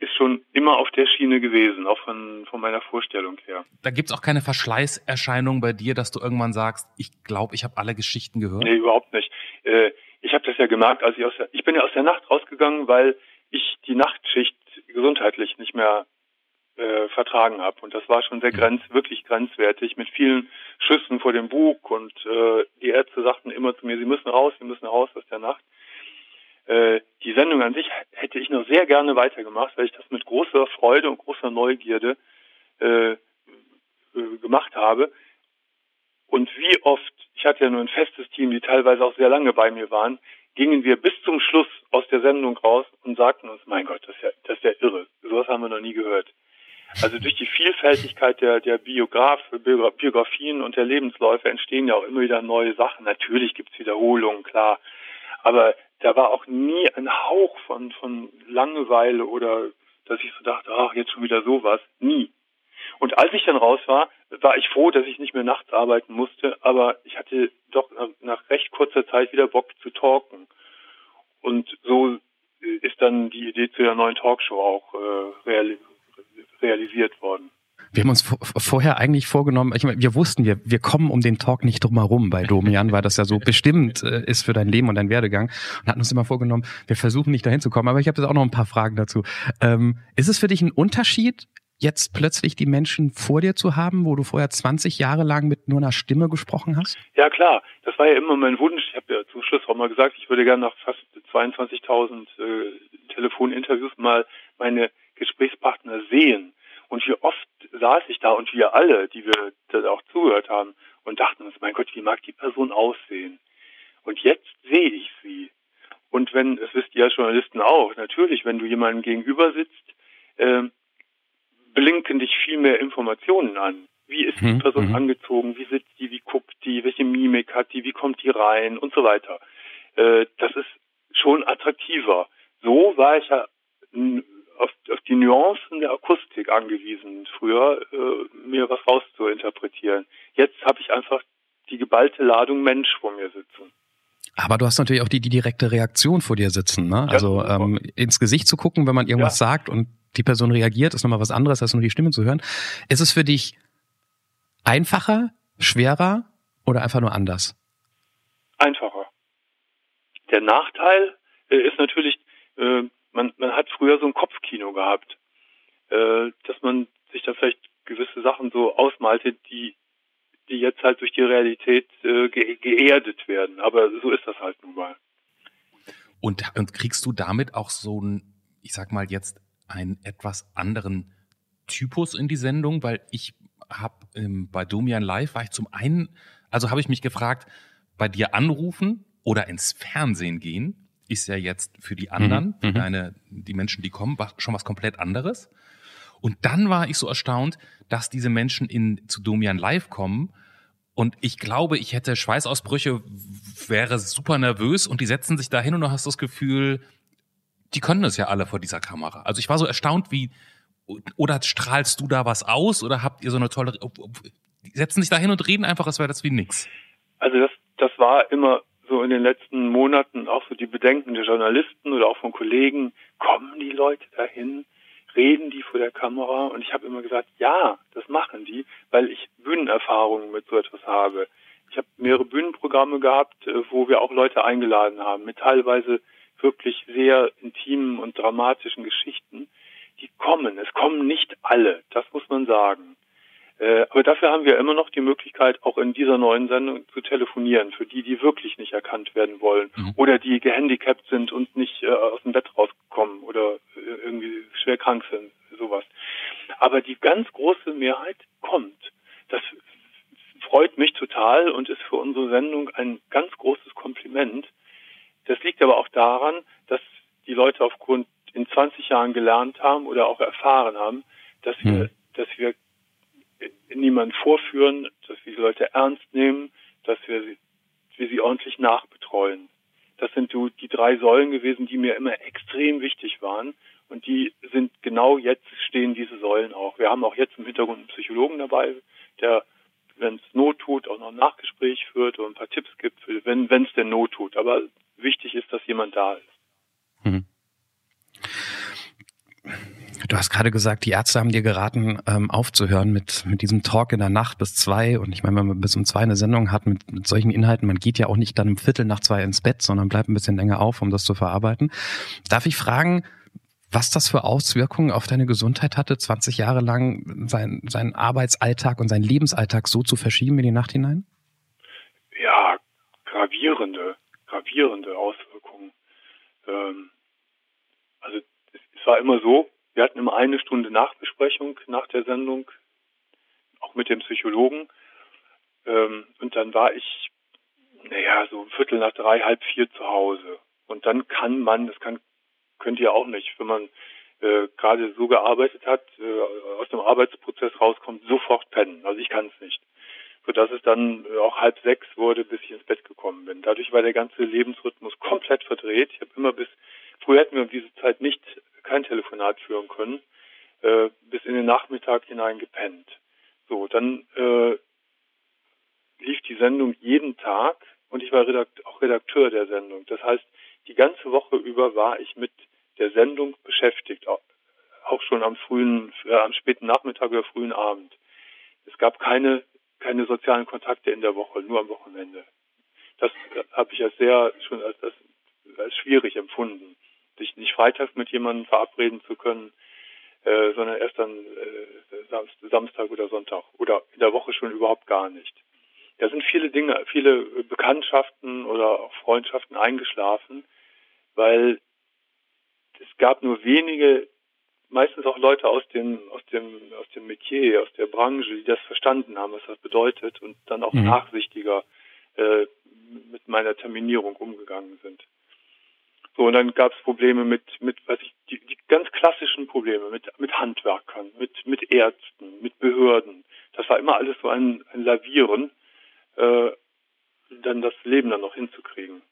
[SPEAKER 4] ist schon immer auf der Schiene gewesen, auch von, von meiner Vorstellung her.
[SPEAKER 2] Da gibt's auch keine Verschleißerscheinung bei dir, dass du irgendwann sagst, ich glaube, ich habe alle Geschichten gehört?
[SPEAKER 4] Nee, überhaupt nicht. Äh, ich habe das ja gemerkt, als ich aus der, ich bin ja aus der Nacht rausgegangen, weil ich die Nachtschicht gesundheitlich nicht mehr äh, vertragen habe. Und das war schon sehr mhm. grenz, wirklich grenzwertig, mit vielen Schüssen vor dem Bug und äh, die Ärzte sagten immer zu mir, sie müssen raus, sie müssen raus aus der Nacht. Äh, die Sendung an sich hätte ich noch sehr gerne weitergemacht, weil ich das mit großer Freude und großer Neugierde äh, äh, gemacht habe. Und wie oft, ich hatte ja nur ein festes Team, die teilweise auch sehr lange bei mir waren, gingen wir bis zum Schluss aus der Sendung raus und sagten uns, mein Gott, das ist ja, das ist ja irre. Sowas haben wir noch nie gehört. Also durch die Vielfältigkeit der, der Biograf, Biografien und der Lebensläufe entstehen ja auch immer wieder neue Sachen. Natürlich gibt's Wiederholungen, klar. Aber da war auch nie ein Hauch von, von Langeweile oder dass ich so dachte, ach, jetzt schon wieder sowas. Nie. Und als ich dann raus war, war ich froh, dass ich nicht mehr nachts arbeiten musste, aber ich hatte doch nach recht kurzer Zeit wieder Bock zu talken. Und so ist dann die Idee zu der neuen Talkshow auch äh, realisiert worden.
[SPEAKER 1] Wir haben uns vorher eigentlich vorgenommen, ich meine, wir wussten, wir, wir kommen um den Talk nicht drum herum bei Domian, weil das ja so bestimmt äh, ist für dein Leben und dein Werdegang. Und hatten uns immer vorgenommen, wir versuchen nicht dahin zu kommen. Aber ich habe jetzt auch noch ein paar Fragen dazu. Ähm, ist es für dich ein Unterschied, jetzt plötzlich die Menschen vor dir zu haben, wo du vorher 20 Jahre lang mit nur einer Stimme gesprochen hast?
[SPEAKER 4] Ja, klar. Das war ja immer mein Wunsch. Ich habe ja zum Schluss auch mal gesagt, ich würde gerne nach fast 22.000 äh, Telefoninterviews mal meine Gesprächspartner sehen. Und wie oft saß ich da und wir alle, die wir da auch zugehört haben, und dachten uns, mein Gott, wie mag die Person aussehen? Und jetzt sehe ich sie. Und wenn, das wisst ihr als Journalisten auch, natürlich, wenn du jemandem gegenüber sitzt, äh, blinken dich viel mehr Informationen an. Wie ist die mhm, Person mhm. angezogen? Wie sitzt die? Wie guckt die? Welche Mimik hat die? Wie kommt die rein? Und so weiter. Äh, das ist schon attraktiver. So war ich ja auf, auf die Nuancen der Akustik angewiesen, früher äh, mir was rauszuinterpretieren. Jetzt habe ich einfach die geballte Ladung Mensch vor mir sitzen.
[SPEAKER 1] Aber du hast natürlich auch die, die direkte Reaktion vor dir sitzen, ne? Ja, also ähm, ins Gesicht zu gucken, wenn man irgendwas ja. sagt und die Person reagiert, ist nochmal was anderes, als nur die Stimme zu hören. Ist es für dich einfacher, schwerer oder einfach nur anders?
[SPEAKER 4] Einfacher. Der Nachteil äh, ist natürlich, äh, man, man hat früher so ein Kopfkino gehabt, äh, dass man sich da vielleicht gewisse Sachen so ausmalte, die die jetzt halt durch die Realität äh, ge geerdet werden. Aber so ist das halt nun mal.
[SPEAKER 2] Und, und kriegst du damit auch so ein, ich sag mal jetzt, einen etwas anderen Typus in die Sendung? Weil ich habe ähm, bei Domian Live war ich zum einen, also habe ich mich gefragt, bei dir anrufen oder ins Fernsehen gehen ist ja jetzt für die anderen, mhm. für mhm. deine, die Menschen, die kommen, schon was komplett anderes. Und dann war ich so erstaunt, dass diese Menschen in zu Domian Live kommen. Und ich glaube, ich hätte Schweißausbrüche, wäre super nervös und die setzen sich da hin und du hast das Gefühl, die können es ja alle vor dieser Kamera. Also ich war so erstaunt, wie, oder strahlst du da was aus oder habt ihr so eine tolle, die setzen sich da hin und reden einfach, als wäre das wie nix.
[SPEAKER 4] Also das, das war immer so in den letzten Monaten auch so die Bedenken der Journalisten oder auch von Kollegen, kommen die Leute dahin, reden die vor der Kamera? Und ich habe immer gesagt, ja, das machen die, weil ich Bühnenerfahrungen mit so etwas habe. Ich habe mehrere Bühnenprogramme gehabt, äh, wo wir auch Leute eingeladen haben mit teilweise wirklich sehr intimen und dramatischen Geschichten. Die kommen. Es kommen nicht alle. Das muss man sagen. Äh, aber dafür haben wir immer noch die Möglichkeit, auch in dieser neuen Sendung zu telefonieren, für die, die wirklich nicht erkannt werden wollen mhm. oder die gehandicapt sind und nicht äh, aus dem Bett rauskommen oder äh, irgendwie schwer krank sind, sowas. Aber die ganz große Mehrheit kommt. Das freut mich total und ist für unsere Sendung ein ganz großes Kompliment. Das liegt aber auch daran, dass die Leute aufgrund in 20 Jahren gelernt haben oder auch erfahren haben, dass wir, mhm. dass wir niemanden vorführen, dass wir die Leute ernst nehmen, dass wir sie, wir sie ordentlich nachbetreuen. Das sind die drei Säulen gewesen, die mir immer extrem wichtig waren. Und die sind genau jetzt stehen diese Säulen auch. Wir haben auch jetzt im Hintergrund einen Psychologen dabei, der, wenn es Not tut, auch noch ein Nachgespräch führt und ein paar Tipps gibt, wenn es denn Not tut. Aber wichtig ist, dass jemand da ist. Mhm.
[SPEAKER 1] Du hast gerade gesagt, die Ärzte haben dir geraten, ähm, aufzuhören mit, mit diesem Talk in der Nacht bis zwei. Und ich meine, wenn man bis um zwei eine Sendung hat mit, mit solchen Inhalten, man geht ja auch nicht dann um Viertel nach zwei ins Bett, sondern bleibt ein bisschen länger auf, um das zu verarbeiten. Darf ich fragen, was das für Auswirkungen auf deine Gesundheit hatte, 20 Jahre lang sein, seinen Arbeitsalltag und seinen Lebensalltag so zu verschieben in die Nacht hinein?
[SPEAKER 4] Ja, gravierende, gravierende Auswirkungen. Ähm, also es war immer so, wir hatten immer eine Stunde Nachbesprechung nach der Sendung, auch mit dem Psychologen. Ähm, und dann war ich, naja, so Viertel nach drei, halb vier zu Hause. Und dann kann man, das kann, könnt ihr auch nicht, wenn man äh, gerade so gearbeitet hat, äh, aus dem Arbeitsprozess rauskommt, sofort pennen. Also ich kann es nicht. Sodass es dann auch halb sechs wurde, bis ich ins Bett gekommen bin. Dadurch war der ganze Lebensrhythmus komplett verdreht. Ich habe immer bis, früher hätten wir um diese Zeit nicht kein Telefonat führen können, äh, bis in den Nachmittag hinein gepennt. So, dann äh, lief die Sendung jeden Tag und ich war Redakt auch Redakteur der Sendung. Das heißt, die ganze Woche über war ich mit der Sendung beschäftigt, auch, schon am frühen, äh, am späten Nachmittag oder frühen Abend. Es gab keine, keine sozialen Kontakte in der Woche, nur am Wochenende. Das äh, habe ich als sehr schon als, als, als schwierig empfunden sich nicht freitags mit jemandem verabreden zu können, äh, sondern erst dann äh, Samstag oder Sonntag oder in der Woche schon überhaupt gar nicht. Da sind viele Dinge, viele Bekanntschaften oder auch Freundschaften eingeschlafen, weil es gab nur wenige, meistens auch Leute aus dem, aus dem, aus dem Metier, aus der Branche, die das verstanden haben, was das bedeutet und dann auch mhm. nachsichtiger äh, mit meiner Terminierung umgegangen sind. So, und dann gab es Probleme mit, mit, weiß ich, die, die ganz klassischen Probleme mit, mit Handwerkern, mit, mit Ärzten, mit Behörden. Das war immer alles so ein, ein Lavieren, äh, dann das Leben dann noch hinzukriegen.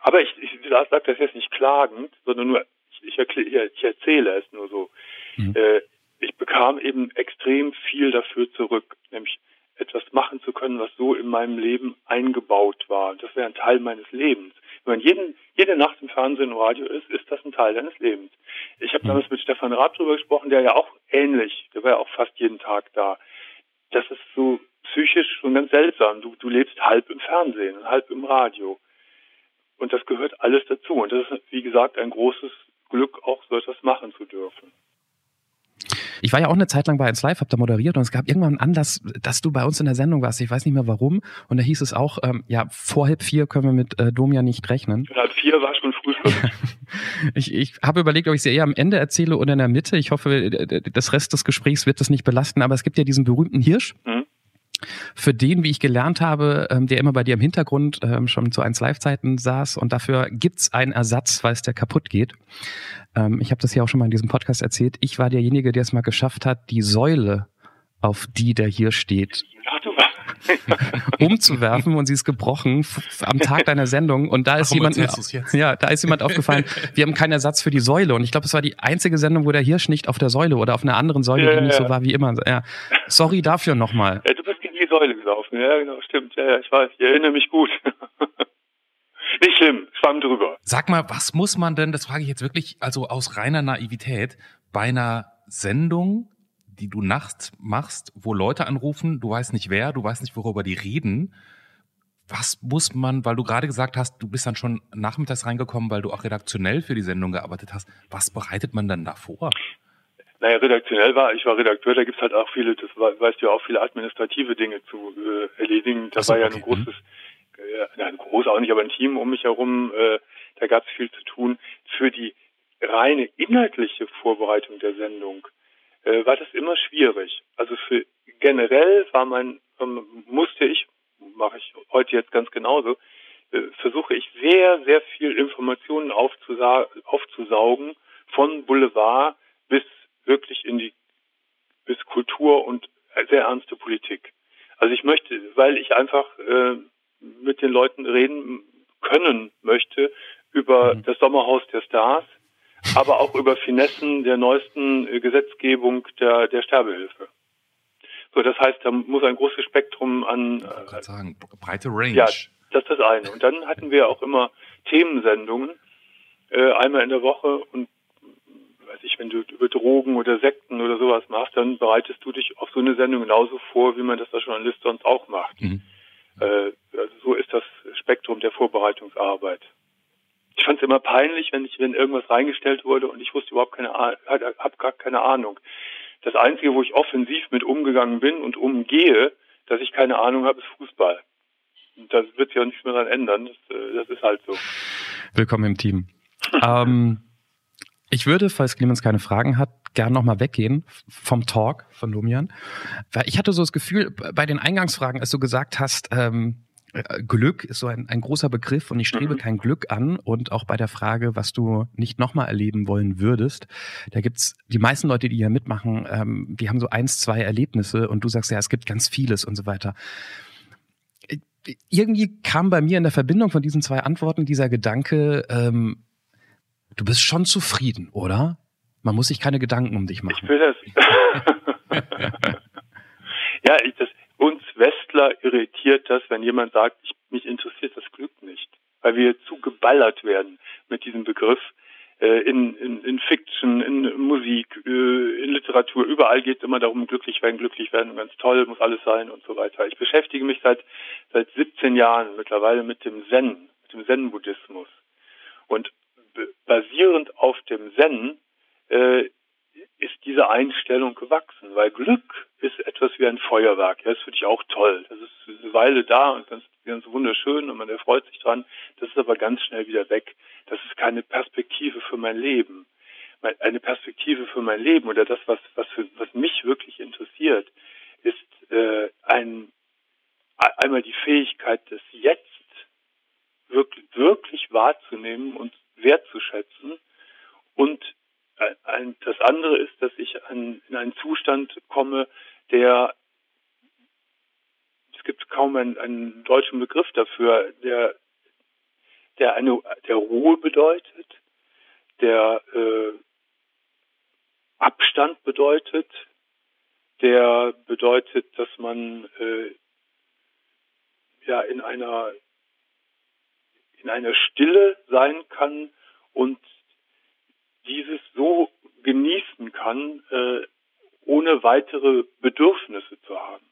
[SPEAKER 4] Aber ich, ich sage das jetzt nicht klagend, sondern nur, ich, erkläre, ich erzähle es nur so. Mhm. Äh, ich bekam eben extrem viel dafür zurück, nämlich etwas machen zu können, was so in meinem Leben eingebaut war. Das wäre ein Teil meines Lebens. Wenn man jeden, jede Nacht im Fernsehen und Radio ist, ist das ein Teil deines Lebens. Ich habe mhm. damals mit Stefan Rath drüber gesprochen, der ja auch ähnlich, der war ja auch fast jeden Tag da. Das ist so psychisch schon ganz seltsam. Du, du lebst halb im Fernsehen und halb im Radio. Und das gehört alles dazu. Und das ist, wie gesagt, ein großes Glück, auch so etwas machen zu dürfen.
[SPEAKER 1] Ich war ja auch eine Zeit lang bei 1 Live, hab da moderiert und es gab irgendwann einen Anlass, dass du bei uns in der Sendung warst. Ich weiß nicht mehr warum. Und da hieß es auch, ähm, ja, vor halb vier können wir mit äh, Dom ja nicht rechnen.
[SPEAKER 4] Halb vier war schon früh für [LAUGHS]
[SPEAKER 1] ich ich habe überlegt, ob ich sie eher am Ende erzähle oder in der Mitte. Ich hoffe, das Rest des Gesprächs wird das nicht belasten. Aber es gibt ja diesen berühmten Hirsch. Mhm für den, wie ich gelernt habe, ähm, der immer bei dir im Hintergrund ähm, schon zu 1 Live-Zeiten saß und dafür gibt's einen Ersatz, falls der kaputt geht. Ähm, ich habe das ja auch schon mal in diesem Podcast erzählt. Ich war derjenige, der es mal geschafft hat, die Säule, auf die der hier steht, [LAUGHS] umzuwerfen und sie ist gebrochen am Tag deiner Sendung und da ist jemand ja da ist jemand aufgefallen wir haben keinen Ersatz für die Säule und ich glaube es war die einzige Sendung wo der Hirsch nicht auf der Säule oder auf einer anderen Säule ja, die nicht ja. so war wie immer ja sorry dafür nochmal
[SPEAKER 4] ja, du bist die Säule gelaufen ja genau stimmt ja, ja ich weiß ich erinnere mich gut [LAUGHS] nicht schlimm schwamm drüber
[SPEAKER 2] sag mal was muss man denn das frage ich jetzt wirklich also aus reiner Naivität bei einer Sendung die du nachts machst, wo Leute anrufen, du weißt nicht wer, du weißt nicht, worüber die reden. was muss man, weil du gerade gesagt hast, du bist dann schon nachmittags reingekommen, weil du auch redaktionell für die Sendung gearbeitet hast. Was bereitet man dann davor?
[SPEAKER 4] Naja, redaktionell war, ich war Redakteur, da gibt's halt auch viele, das weißt du ja auch, viele administrative Dinge zu äh, erledigen. Da so, war ja okay. ein großes, äh, ein groß auch nicht, aber ein Team um mich herum, äh, da gab's viel zu tun. Für die reine inhaltliche Vorbereitung der Sendung äh, war das immer schwierig. Also für generell war mein, ähm, musste ich, mache ich heute jetzt ganz genauso, äh, versuche ich sehr, sehr viel Informationen aufzusaugen von Boulevard bis wirklich in die bis Kultur und sehr ernste Politik. Also ich möchte, weil ich einfach äh, mit den Leuten reden können möchte über mhm. das Sommerhaus der Stars, aber auch über Finessen der neuesten äh, Gesetzgebung der, der Sterbehilfe. So, das heißt, da muss ein großes Spektrum an.
[SPEAKER 2] Ich äh, sagen, breite Range.
[SPEAKER 4] Ja, das ist das eine. Und dann hatten wir auch immer Themensendungen, äh, einmal in der Woche und weiß ich, wenn du über Drogen oder Sekten oder sowas machst, dann bereitest du dich auf so eine Sendung genauso vor, wie man das als Journalist sonst auch macht. Mhm. Äh, also so ist das Spektrum der Vorbereitungsarbeit. Ich fand es immer peinlich, wenn ich, wenn irgendwas reingestellt wurde und ich wusste überhaupt keine, habe gar keine Ahnung. Das Einzige, wo ich offensiv mit umgegangen bin und umgehe, dass ich keine Ahnung habe, ist Fußball. Das wird sich auch nichts mehr daran ändern. Das, äh, das ist halt so.
[SPEAKER 1] Willkommen im Team. ähm, ich würde, falls Clemens keine Fragen hat, gern nochmal weggehen vom Talk von Domian. Weil ich hatte so das Gefühl, bei den Eingangsfragen, als du gesagt hast, ähm, äh, Glück ist so ein, ein großer Begriff und ich strebe mhm. kein Glück an. Und auch bei der Frage, was du nicht nochmal erleben wollen würdest, da gibt's die meisten Leute, die hier mitmachen, ähm, die haben so eins, zwei Erlebnisse und du sagst ja, es gibt ganz vieles und so weiter. Äh, irgendwie kam bei mir in der Verbindung von diesen zwei Antworten dieser Gedanke, ähm, du bist schon zufrieden, oder? Man muss sich keine Gedanken um dich machen.
[SPEAKER 4] Ich will das. [LAUGHS] ja, ich, das, uns Westler irritiert das, wenn jemand sagt, ich, mich interessiert das Glück nicht, weil wir zu geballert werden mit diesem Begriff äh, in, in, in Fiction, in Musik, äh, in Literatur. Überall geht es immer darum, glücklich werden, glücklich werden, ganz toll muss alles sein und so weiter. Ich beschäftige mich seit seit 17 Jahren mittlerweile mit dem Zen, mit dem Zen-Buddhismus und basierend auf dem Zen äh, ist diese Einstellung gewachsen, weil Glück ist etwas wie ein Feuerwerk. Ja, das finde ich auch toll. Das ist eine Weile da und ganz, ganz wunderschön und man erfreut sich dran. Das ist aber ganz schnell wieder weg. Das ist keine Perspektive für mein Leben. Eine Perspektive für mein Leben oder das, was, was, für, was mich wirklich interessiert, ist äh, ein, einmal die Fähigkeit des Jetzt wirklich, wirklich wahrzunehmen und wertzuschätzen. Und ein, das andere ist, dass ich an, in einen Zustand komme, der es gibt kaum einen, einen deutschen Begriff dafür, der der eine der Ruhe bedeutet, der äh, Abstand bedeutet, der bedeutet, dass man äh, ja in einer in einer Stille sein kann und dieses so genießen kann, äh, ohne weitere Bedürfnisse zu haben.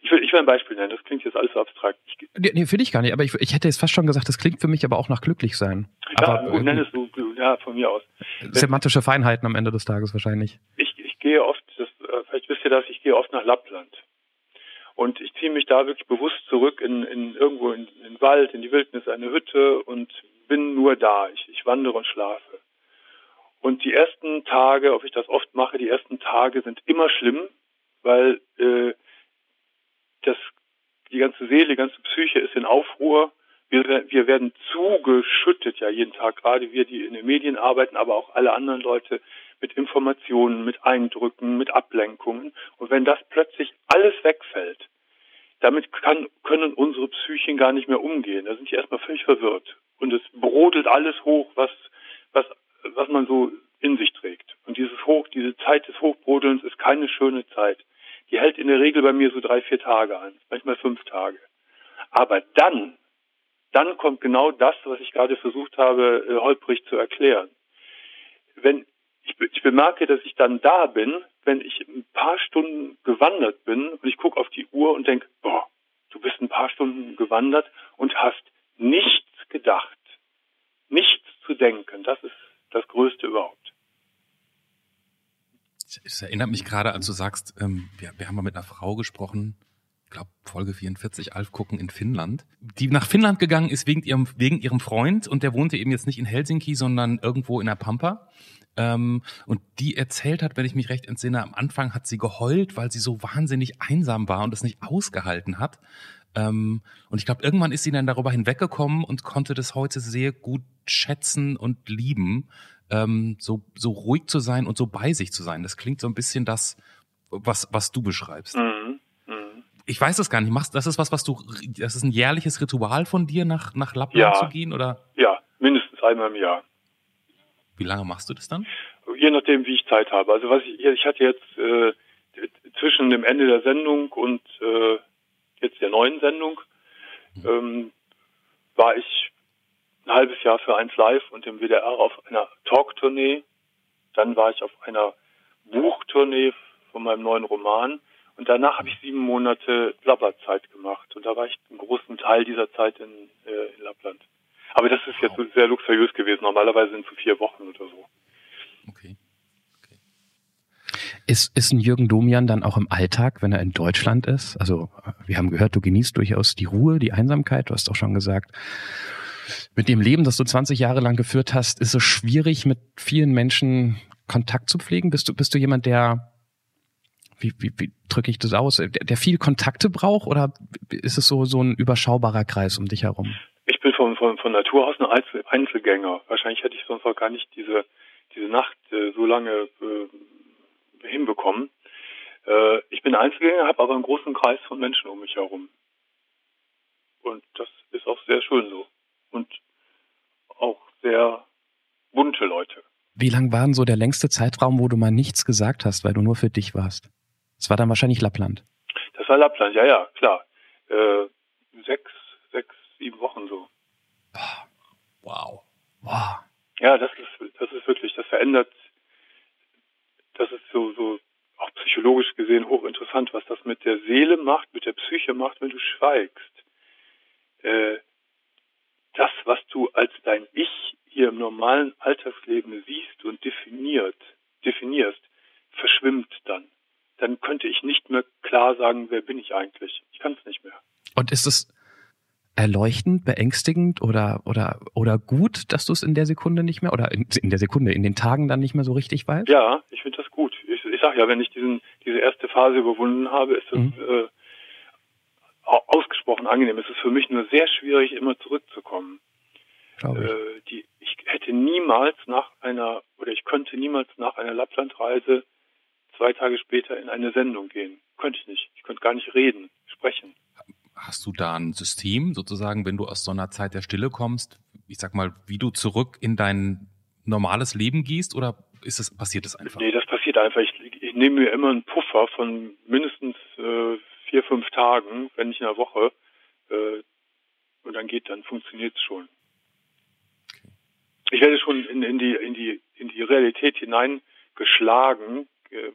[SPEAKER 4] Ich will, ich will ein Beispiel nennen, das klingt jetzt alles so abstrakt.
[SPEAKER 1] Ich, nee, nee finde ich gar nicht, aber ich, ich hätte jetzt fast schon gesagt, das klingt für mich aber auch nach glücklich sein.
[SPEAKER 4] Ja,
[SPEAKER 1] aber,
[SPEAKER 4] äh, nenn es so, ja, von mir aus.
[SPEAKER 1] Semantische Feinheiten am Ende des Tages wahrscheinlich.
[SPEAKER 4] Ich, ich gehe oft, das, äh, vielleicht wisst ihr das, ich gehe oft nach Lappland. Und ich ziehe mich da wirklich bewusst zurück in, in irgendwo in, in den Wald, in die Wildnis, eine Hütte und bin nur da. Ich, ich wandere und schlafe. Und die ersten Tage, ob ich das oft mache, die ersten Tage sind immer schlimm, weil äh, das, die ganze Seele, die ganze Psyche ist in Aufruhr. Wir, wir werden zugeschüttet, ja jeden Tag, gerade wir, die in den Medien arbeiten, aber auch alle anderen Leute mit Informationen, mit Eindrücken, mit Ablenkungen. Und wenn das plötzlich alles wegfällt, damit kann, können unsere Psychen gar nicht mehr umgehen. Da sind die erstmal völlig verwirrt. Und es brodelt alles hoch, was, was was man so in sich trägt. Und dieses Hoch, diese Zeit des Hochbrodelns ist keine schöne Zeit. Die hält in der Regel bei mir so drei, vier Tage an, manchmal fünf Tage. Aber dann, dann kommt genau das, was ich gerade versucht habe, äh, holprig zu erklären. Wenn ich, ich bemerke, dass ich dann da bin, wenn ich ein paar Stunden gewandert bin und ich gucke auf die Uhr und denke, boah, du bist ein paar Stunden gewandert und hast nichts gedacht, nichts zu denken. Das ist das Größte überhaupt.
[SPEAKER 2] Es erinnert mich gerade, als du sagst, ähm, wir, wir haben mal mit einer Frau gesprochen, ich glaube Folge 44, Alf gucken in Finnland, die nach Finnland gegangen ist wegen ihrem, wegen ihrem Freund und der wohnte eben jetzt nicht in Helsinki, sondern irgendwo in der Pampa. Ähm, und die erzählt hat, wenn ich mich recht entsinne, am Anfang hat sie geheult, weil sie so wahnsinnig einsam war und es nicht ausgehalten hat. Ähm, und ich glaube, irgendwann ist sie dann darüber hinweggekommen und konnte das heute sehr gut schätzen und lieben, ähm, so, so ruhig zu sein und so bei sich zu sein. Das klingt so ein bisschen das, was, was du beschreibst.
[SPEAKER 4] Mhm. Mhm.
[SPEAKER 2] Ich weiß es gar nicht. Machst, das ist was, was du, das ist ein jährliches Ritual von dir, nach, nach Lappland
[SPEAKER 4] Ja.
[SPEAKER 2] zu gehen, oder?
[SPEAKER 4] Ja, mindestens einmal im Jahr.
[SPEAKER 2] Wie lange machst du das dann?
[SPEAKER 4] Je nachdem, wie ich Zeit habe. Also was ich, ich hatte jetzt äh, zwischen dem Ende der Sendung und äh, jetzt der neuen Sendung ähm, war ich ein halbes Jahr für 1 Live und im WDR auf einer Talktournee. Dann war ich auf einer Buchtournee von meinem neuen Roman. Und danach habe ich sieben Monate Blabberzeit gemacht. Und da war ich einen großen Teil dieser Zeit in, äh, in Lappland. Aber das ist jetzt sehr luxuriös gewesen. Normalerweise sind es so vier Wochen oder so.
[SPEAKER 2] Okay.
[SPEAKER 1] Ist, ist ein Jürgen Domian dann auch im Alltag, wenn er in Deutschland ist? Also wir haben gehört, du genießt durchaus die Ruhe, die Einsamkeit. Du hast auch schon gesagt, mit dem Leben, das du 20 Jahre lang geführt hast, ist es schwierig, mit vielen Menschen Kontakt zu pflegen. Bist du, bist du jemand, der, wie, wie, wie drücke ich das aus, der, der viel Kontakte braucht oder ist es so, so ein überschaubarer Kreis um dich herum?
[SPEAKER 4] Von, von, von Natur aus ein Einzel Einzelgänger. Wahrscheinlich hätte ich sonst auch gar nicht diese, diese Nacht äh, so lange äh, hinbekommen. Äh, ich bin Einzelgänger, habe aber einen großen Kreis von Menschen um mich herum. Und das ist auch sehr schön so. Und auch sehr bunte Leute.
[SPEAKER 1] Wie lang war denn so der längste Zeitraum, wo du mal nichts gesagt hast, weil du nur für dich warst? Das war dann wahrscheinlich Lappland.
[SPEAKER 4] Das war Lappland, ja, ja, klar. Äh, sechs, sechs, sieben Wochen so.
[SPEAKER 2] Wow.
[SPEAKER 1] Wow.
[SPEAKER 4] Ja, das ist, das ist wirklich, das verändert, das ist so, so auch psychologisch gesehen hochinteressant, was das mit der Seele macht, mit der Psyche macht, wenn du schweigst. Äh, das, was du als dein Ich hier im normalen Alltagsleben siehst und definiert, definierst, verschwimmt dann. Dann könnte ich nicht mehr klar sagen, wer bin ich eigentlich. Ich kann es nicht mehr.
[SPEAKER 1] Und ist es erleuchtend, beängstigend oder, oder, oder gut, dass du es in der Sekunde nicht mehr, oder in, in der Sekunde, in den Tagen dann nicht mehr so richtig weißt?
[SPEAKER 4] Ja, ich finde das gut. Ich, ich sage ja, wenn ich diesen, diese erste Phase überwunden habe, ist das
[SPEAKER 1] Mhm.
[SPEAKER 4] äh, au- ausgesprochen angenehm. Es ist für mich nur sehr schwierig, immer zurückzukommen.
[SPEAKER 1] Glaube ich.
[SPEAKER 4] Äh, die, ich hätte niemals nach einer, oder ich könnte niemals nach einer Lapplandreise zwei Tage später in eine Sendung gehen. Könnte ich nicht. Ich könnte gar nicht reden, sprechen.
[SPEAKER 2] Hast du da ein System, sozusagen, wenn du aus so einer Zeit der Stille kommst, ich sag mal, wie du zurück in dein normales Leben gehst oder ist es, passiert es einfach?
[SPEAKER 4] Nee, das passiert einfach. Ich, ich nehme mir immer einen Puffer von mindestens äh, vier, fünf Tagen, wenn nicht in einer Woche. Äh, und dann geht, dann funktioniert es schon. Ich werde schon in, in die in die in die Realität hineingeschlagen, äh,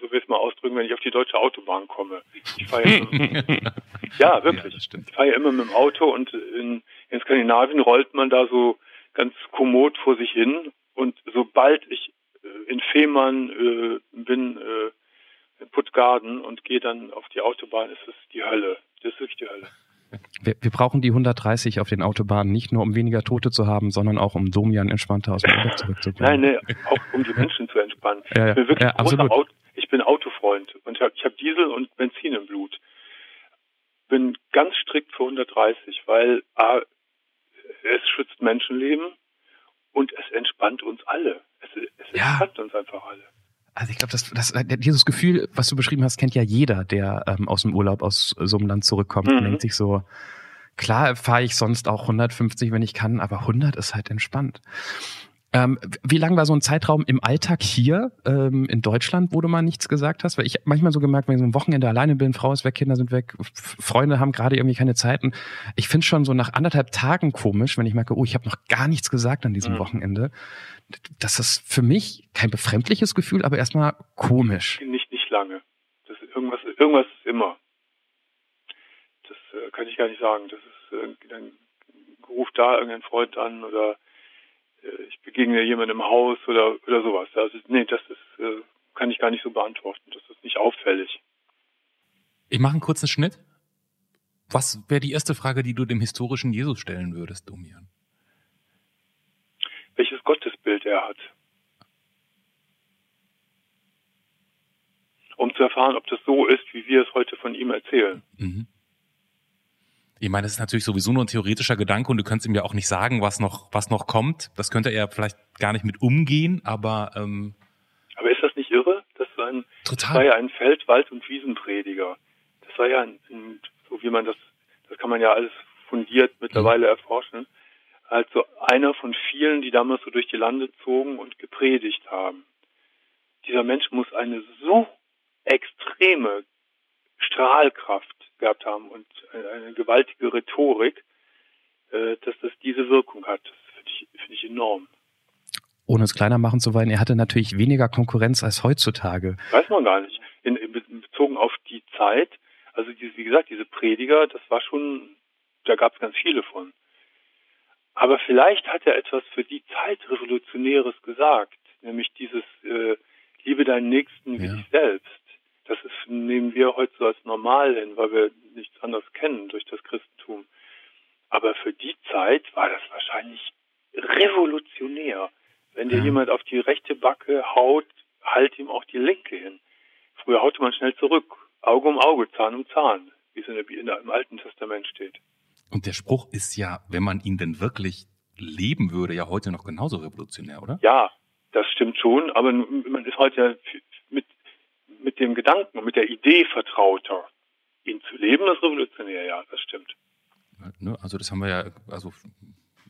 [SPEAKER 4] so will ich es mal ausdrücken, wenn ich auf die deutsche Autobahn komme. Ich fahre ja, [LAUGHS] [LAUGHS] ja wirklich.
[SPEAKER 2] das stimmt.
[SPEAKER 4] Ich fahre ja immer mit dem Auto und in, in Skandinavien rollt man da so ganz kommod vor sich hin. Und sobald ich äh, in Fehmarn äh, bin, äh, in Puttgarden und gehe dann auf die Autobahn, ist es die Hölle. Das ist wirklich die Hölle.
[SPEAKER 1] Wir, wir brauchen die 130 auf den Autobahnen nicht nur, um weniger Tote zu haben, sondern auch, um Domian entspannter aus dem Urlaub zurückzubringen.
[SPEAKER 4] Nein, nee, auch um die Menschen zu entspannen.
[SPEAKER 1] Ja, ja,
[SPEAKER 4] ich bin wirklich
[SPEAKER 1] ja, absolut.
[SPEAKER 4] Auto, ich bin Autofreund und ich habe ich hab Diesel und Benzin im Blut. Bin ganz strikt für 130, weil A, es schützt Menschenleben und es entspannt uns alle. Es, es
[SPEAKER 1] Ja.
[SPEAKER 4] entspannt uns einfach alle.
[SPEAKER 1] Also ich glaube, das, das, dieses Gefühl, was du beschrieben hast, kennt ja jeder, der ähm, aus dem Urlaub aus so einem Land zurückkommt und
[SPEAKER 4] Mhm.
[SPEAKER 1] denkt sich so, klar fahre ich sonst auch 150, wenn ich kann, aber 100 ist halt entspannt. Ähm, wie lang war so ein Zeitraum im Alltag hier ähm, in Deutschland, wo du mal nichts gesagt hast? Weil ich manchmal so gemerkt, wenn ich so ein Wochenende alleine bin, Frau ist weg, Kinder sind weg, Freunde haben gerade irgendwie keine Zeiten. Ich finde schon so nach anderthalb Tagen komisch, wenn ich merke, oh, ich habe noch gar nichts gesagt an diesem
[SPEAKER 4] Mhm.
[SPEAKER 1] Wochenende. Das ist für mich kein befremdliches Gefühl, aber erstmal komisch.
[SPEAKER 4] Nicht, nicht lange. Das ist irgendwas, irgendwas ist immer. Das äh, kann ich gar nicht sagen. Das ist, äh, dann ruft da irgendein Freund an oder ich begegne jemandem im Haus oder, oder sowas. Also, nee, das ist, äh, kann ich gar nicht so beantworten. Das ist nicht auffällig.
[SPEAKER 2] Ich mache einen kurzen Schnitt. Was wäre die erste Frage, die du dem historischen Jesus stellen würdest, Domian?
[SPEAKER 4] Welches Gottesbild er hat. Um zu erfahren, ob das so ist, wie wir es heute von ihm erzählen.
[SPEAKER 2] Mhm. Ich meine, das ist natürlich sowieso nur ein theoretischer Gedanke und du könntest ihm ja auch nicht sagen, was noch, was noch kommt. Das könnte er vielleicht gar nicht mit umgehen, aber ähm,
[SPEAKER 4] Aber ist das nicht irre? Das war, ein, das war ja ein Feld-, Wald- und Wiesenprediger. Das war ja ein, ein, so wie man das, das kann man ja alles fundiert mittlerweile erforschen. Also einer von vielen, die damals so durch die Lande zogen und gepredigt haben. Dieser Mensch muss eine so extreme Strahlkraft gehabt haben und eine gewaltige Rhetorik, äh, dass das diese Wirkung hat. Das finde ich, find ich enorm.
[SPEAKER 1] Ohne es kleiner machen zu wollen, er hatte natürlich weniger Konkurrenz als heutzutage.
[SPEAKER 4] Weiß man gar nicht. In, in, bezogen auf die Zeit, also die, wie gesagt, diese Prediger, das war schon, da gab es ganz viele von. Aber vielleicht hat er etwas für die Zeit Revolutionäres gesagt, nämlich dieses äh, Liebe deinen Nächsten wie ja. dich selbst. Das ist, nehmen wir heute so als normal hin, weil wir nichts anderes kennen durch das Christentum. Aber für die Zeit war das wahrscheinlich revolutionär. Wenn dir ja. jemand auf die rechte Backe haut, halt ihm auch die linke hin. Früher haute man schnell zurück. Auge um Auge, Zahn um Zahn, wie es in der, in der, im Alten Testament steht.
[SPEAKER 2] Und der Spruch ist ja, wenn man ihn denn wirklich leben würde, ja heute noch genauso revolutionär, oder?
[SPEAKER 4] Ja, das stimmt schon, aber man ist heute ja mit, mit dem Gedanken und mit der Idee vertrauter. Ihn zu leben ist revolutionär, ja, das stimmt.
[SPEAKER 2] Ne, also das haben wir ja, also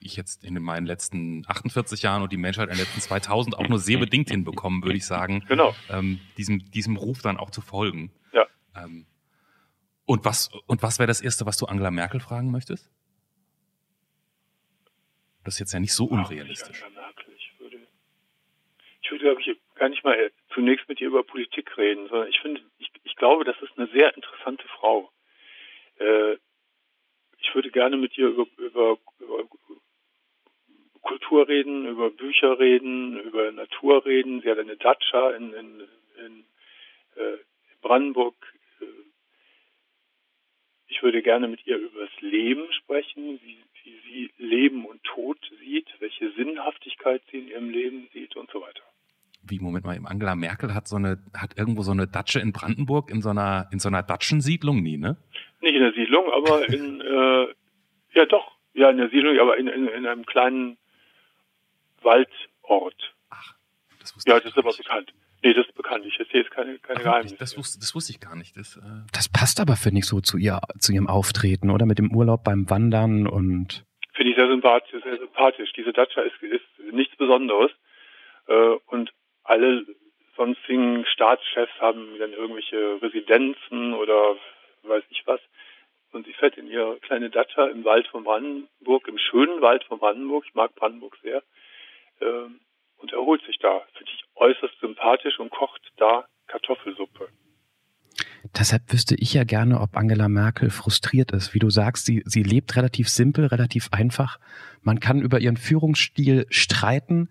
[SPEAKER 2] ich jetzt in meinen letzten 48 Jahren und die Menschheit in den letzten 2000 auch nur sehr bedingt hinbekommen, würde ich sagen,
[SPEAKER 4] genau.
[SPEAKER 2] ähm, diesem, diesem Ruf dann auch zu folgen.
[SPEAKER 4] Ja.
[SPEAKER 2] Ähm, und was, und was wäre das Erste, was du Angela Merkel fragen möchtest? Das ist jetzt ja nicht so unrealistisch.
[SPEAKER 4] Angela Merkel, ich würde, ich würde, glaube ich, gar nicht mal zunächst mit ihr über Politik reden, sondern ich finde, ich, ich glaube, das ist eine sehr interessante Frau. Äh, ich würde gerne mit ihr über, über, über Kultur reden, über Bücher reden, über Natur reden. Sie hat eine Datscha in, in, in äh, Brandenburg. Ich würde gerne mit ihr über das Leben sprechen, wie, wie sie Leben und Tod sieht, welche Sinnhaftigkeit sie in ihrem Leben sieht und so weiter.
[SPEAKER 2] Wie, Moment mal, Angela Merkel hat so eine, hat irgendwo so eine Datsche in Brandenburg in so einer, in so einer Datschensiedlung, nie, ne?
[SPEAKER 4] Nicht in der Siedlung, aber [LAUGHS] in, äh, ja doch, ja in der Siedlung, aber in, in, in einem kleinen Waldort.
[SPEAKER 2] Ach, das
[SPEAKER 4] wusste ja, das ist aber bekannt. Nee, das ist bekannt. Ich erzähle jetzt keine, keine Ach, Geheimnisse.
[SPEAKER 2] Das wusste, das wusste ich gar nicht. Das, äh
[SPEAKER 1] das passt aber, finde ich, so zu, ihr, zu ihrem Auftreten, oder? Mit dem Urlaub beim Wandern und.
[SPEAKER 4] Finde ich sehr sympathisch, sehr sympathisch. Diese Datscha ist, ist nichts Besonderes. Äh, und alle sonstigen Staatschefs haben dann irgendwelche Residenzen oder weiß ich was. Und sie fährt in ihre kleine Datscha im Wald von Brandenburg, im schönen Wald von Brandenburg. Ich mag Brandenburg sehr ähm, und erholt sich da. Finde ich äußerst sympathisch und kocht da Kartoffelsuppe.
[SPEAKER 1] Deshalb wüsste ich ja gerne, ob Angela Merkel frustriert ist. Wie du sagst, sie, sie lebt relativ simpel, relativ einfach. Man kann über ihren Führungsstil streiten,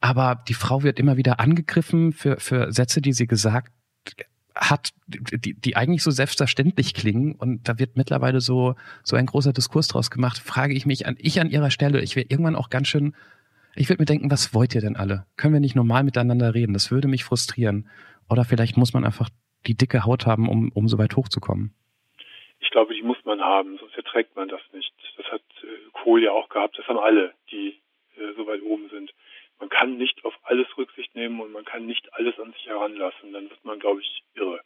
[SPEAKER 1] aber die Frau wird immer wieder angegriffen für, für Sätze, die sie gesagt hat, die, die eigentlich so selbstverständlich klingen. Und da wird mittlerweile so, so ein großer Diskurs draus gemacht. Frage ich mich an, ich an ihrer Stelle, ich wäre irgendwann auch ganz schön ich würde mir denken, was wollt ihr denn alle? Können wir nicht normal miteinander reden? Das würde mich frustrieren. Oder vielleicht muss man einfach die dicke Haut haben, um, um so weit hochzukommen.
[SPEAKER 4] Ich glaube, die muss man haben, sonst erträgt man das nicht. Das hat äh, Kohl ja auch gehabt. Das haben alle, die äh, so weit oben sind. Man kann nicht auf alles Rücksicht nehmen und man kann nicht alles an sich heranlassen. Dann wird man, glaube ich, irre.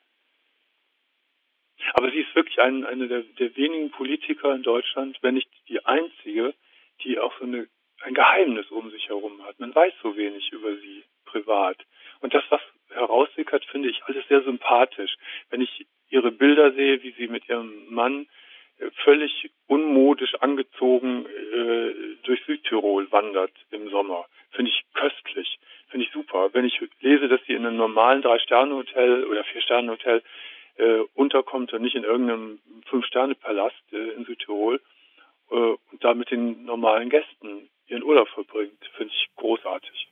[SPEAKER 4] Aber sie ist wirklich ein, eine der, der wenigen Politiker in Deutschland, wenn nicht die einzige, die auch so eine ein Geheimnis um sich herum hat. Man weiß so wenig über sie privat. Und das, was heraussickert, finde ich alles sehr sympathisch. Wenn ich ihre Bilder sehe, wie sie mit ihrem Mann völlig unmodisch angezogen äh, durch Südtirol wandert im Sommer, finde ich köstlich, finde ich super. Wenn ich lese, dass sie in einem normalen Drei-Sterne-Hotel oder Vier-Sterne-Hotel äh, unterkommt und nicht in irgendeinem Fünf-Sterne-Palast äh, in Südtirol äh, und da mit den normalen Gästen ihren Urlaub verbringt. Finde ich großartig.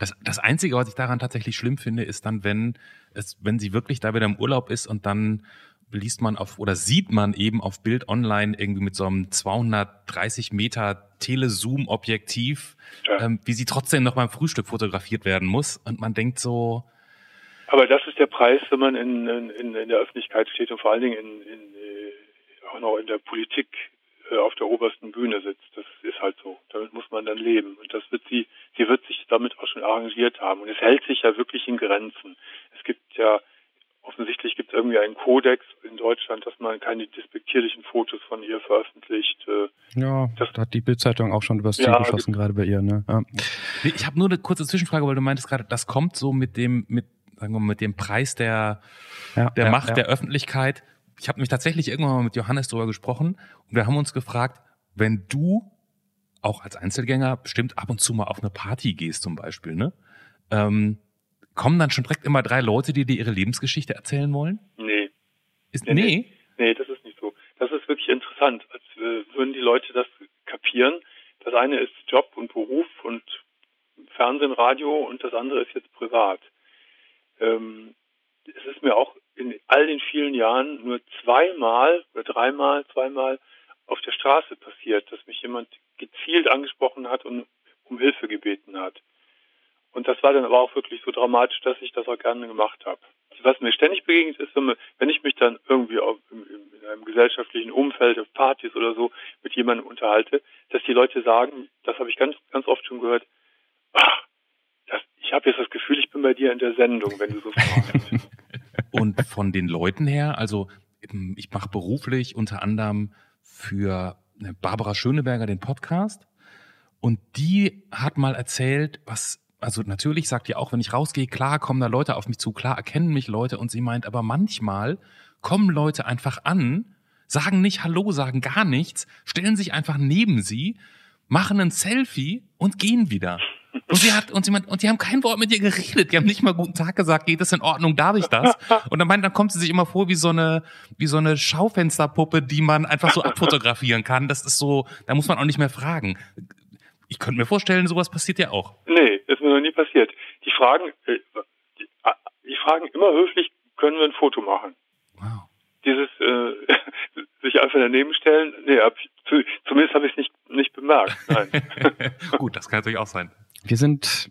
[SPEAKER 2] Das, das Einzige, was ich daran tatsächlich schlimm finde, ist dann, wenn es, wenn sie wirklich da wieder im Urlaub ist und dann liest man auf oder sieht man eben auf Bild online irgendwie mit so einem 230 Meter Telezoom-Objektiv,
[SPEAKER 4] Ja.
[SPEAKER 2] ähm, wie sie trotzdem noch beim Frühstück fotografiert werden muss. Und man denkt so,
[SPEAKER 4] Aber das ist der Preis, wenn man in, in, in der Öffentlichkeit steht und vor allen Dingen in, in, äh, auch noch in der Politik äh, auf der obersten Bühne sitzt. Das ist halt so. Damit muss man dann leben. Und das wird sie, sie wird sich damit auch schon arrangiert haben. Und es hält sich ja wirklich in Grenzen. Es gibt ja, offensichtlich gibt es irgendwie einen Kodex in Deutschland, dass man keine despektierlichen Fotos von ihr veröffentlicht. Äh,
[SPEAKER 1] Ja,
[SPEAKER 4] Das-
[SPEAKER 1] da hat die Bildzeitung auch schon übers Ziel
[SPEAKER 4] Ja,
[SPEAKER 1] geschossen, gerade bei ihr. Ne? Ja.
[SPEAKER 2] Ich habe nur eine kurze Zwischenfrage, weil du meintest gerade, das kommt so mit dem, mit, sagen wir mal, mit dem Preis der,
[SPEAKER 1] Ja,
[SPEAKER 2] der
[SPEAKER 1] ja,
[SPEAKER 2] Macht
[SPEAKER 1] ja.
[SPEAKER 2] der Öffentlichkeit. Ich habe mich tatsächlich irgendwann mal mit Johannes darüber gesprochen und wir haben uns gefragt, wenn du auch als Einzelgänger bestimmt ab und zu mal auf eine Party gehst zum Beispiel, ne? Ähm, kommen dann schon direkt immer drei Leute, die dir ihre Lebensgeschichte erzählen wollen?
[SPEAKER 4] nee.
[SPEAKER 2] Ist,
[SPEAKER 4] Nee,
[SPEAKER 2] nee.
[SPEAKER 4] Nee, das ist nicht so. Das ist wirklich interessant, als äh, würden die Leute das kapieren. Das eine ist Job und Beruf und Fernsehen, Radio und das andere ist jetzt privat. Ähm, es ist mir auch in all den vielen Jahren nur zweimal oder dreimal, zweimal auf der Straße passiert, dass mich jemand gezielt angesprochen hat und um Hilfe gebeten hat. Und das war dann aber auch wirklich so dramatisch, dass ich das auch gerne gemacht habe. Was mir ständig begegnet ist, wenn, ich mich dann irgendwie in einem gesellschaftlichen Umfeld, auf Partys oder so mit jemandem unterhalte, dass die Leute sagen, das habe ich ganz, ganz oft schon gehört, ach, das, ich habe jetzt das Gefühl, ich bin bei dir in der Sendung, wenn du so [LAUGHS] fragst.
[SPEAKER 2] Und von den Leuten her, also ähm, ich mache beruflich unter anderem für äh, Barbara Schöneberger den Podcast und die hat mal erzählt, was, also natürlich sagt die auch, wenn ich rausgehe, klar kommen da Leute auf mich zu, klar erkennen mich Leute und sie meint, aber manchmal kommen Leute einfach an, sagen nicht Hallo, sagen gar nichts, stellen sich einfach neben sie, machen ein Selfie und gehen wieder. Und sie hat, und sie meint, und die haben kein Wort mit ihr geredet. Die haben nicht mal guten Tag gesagt, geht das in Ordnung, darf ich das? Und dann meint, dann kommt sie sich immer vor wie so eine, wie so eine Schaufensterpuppe, die man einfach so abfotografieren kann. Das ist so, da muss man auch nicht mehr fragen. Ich könnte mir vorstellen, sowas passiert ja auch.
[SPEAKER 4] Nee, ist mir noch nie passiert. Die fragen, äh, die, die fragen immer höflich, können wir ein Foto machen?
[SPEAKER 2] Wow.
[SPEAKER 4] Dieses äh, [LAUGHS] sich einfach daneben stellen, nee, hab zumindest habe ich es nicht, nicht bemerkt. Nein. [LAUGHS]
[SPEAKER 2] Gut, das kann natürlich auch sein.
[SPEAKER 1] Wir sind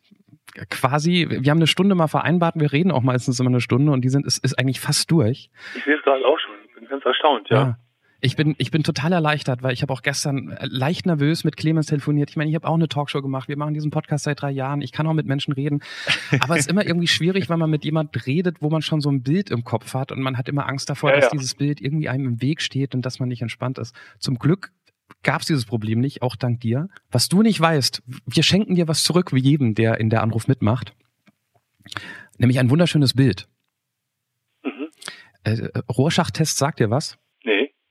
[SPEAKER 1] quasi, wir haben eine Stunde mal vereinbart, wir reden auch meistens immer eine Stunde und die sind, ist, ist eigentlich fast durch.
[SPEAKER 4] ich sehe es gerade auch schon, bin ganz erstaunt, ja.
[SPEAKER 1] Ich bin, ich bin total erleichtert, weil ich habe auch gestern äh, leicht nervös mit Clemens telefoniert. Ich meine, ich habe auch eine Talkshow gemacht. Wir machen diesen Podcast seit drei Jahren. Ich kann auch mit Menschen reden. Aber es ist immer irgendwie schwierig, wenn man mit jemand redet, wo man schon so ein Bild im Kopf hat und man hat immer Angst davor,
[SPEAKER 4] Ja,
[SPEAKER 1] dass
[SPEAKER 4] ja.
[SPEAKER 1] dieses Bild irgendwie einem im Weg steht und dass man nicht entspannt ist. Zum Glück gab es dieses Problem nicht, auch dank dir. Was du nicht weißt, wir schenken dir was zurück, wie jedem, der in der Anruf mitmacht. Nämlich ein wunderschönes Bild.
[SPEAKER 4] Mhm.
[SPEAKER 1] Äh, Rorschach-Test sagt dir was?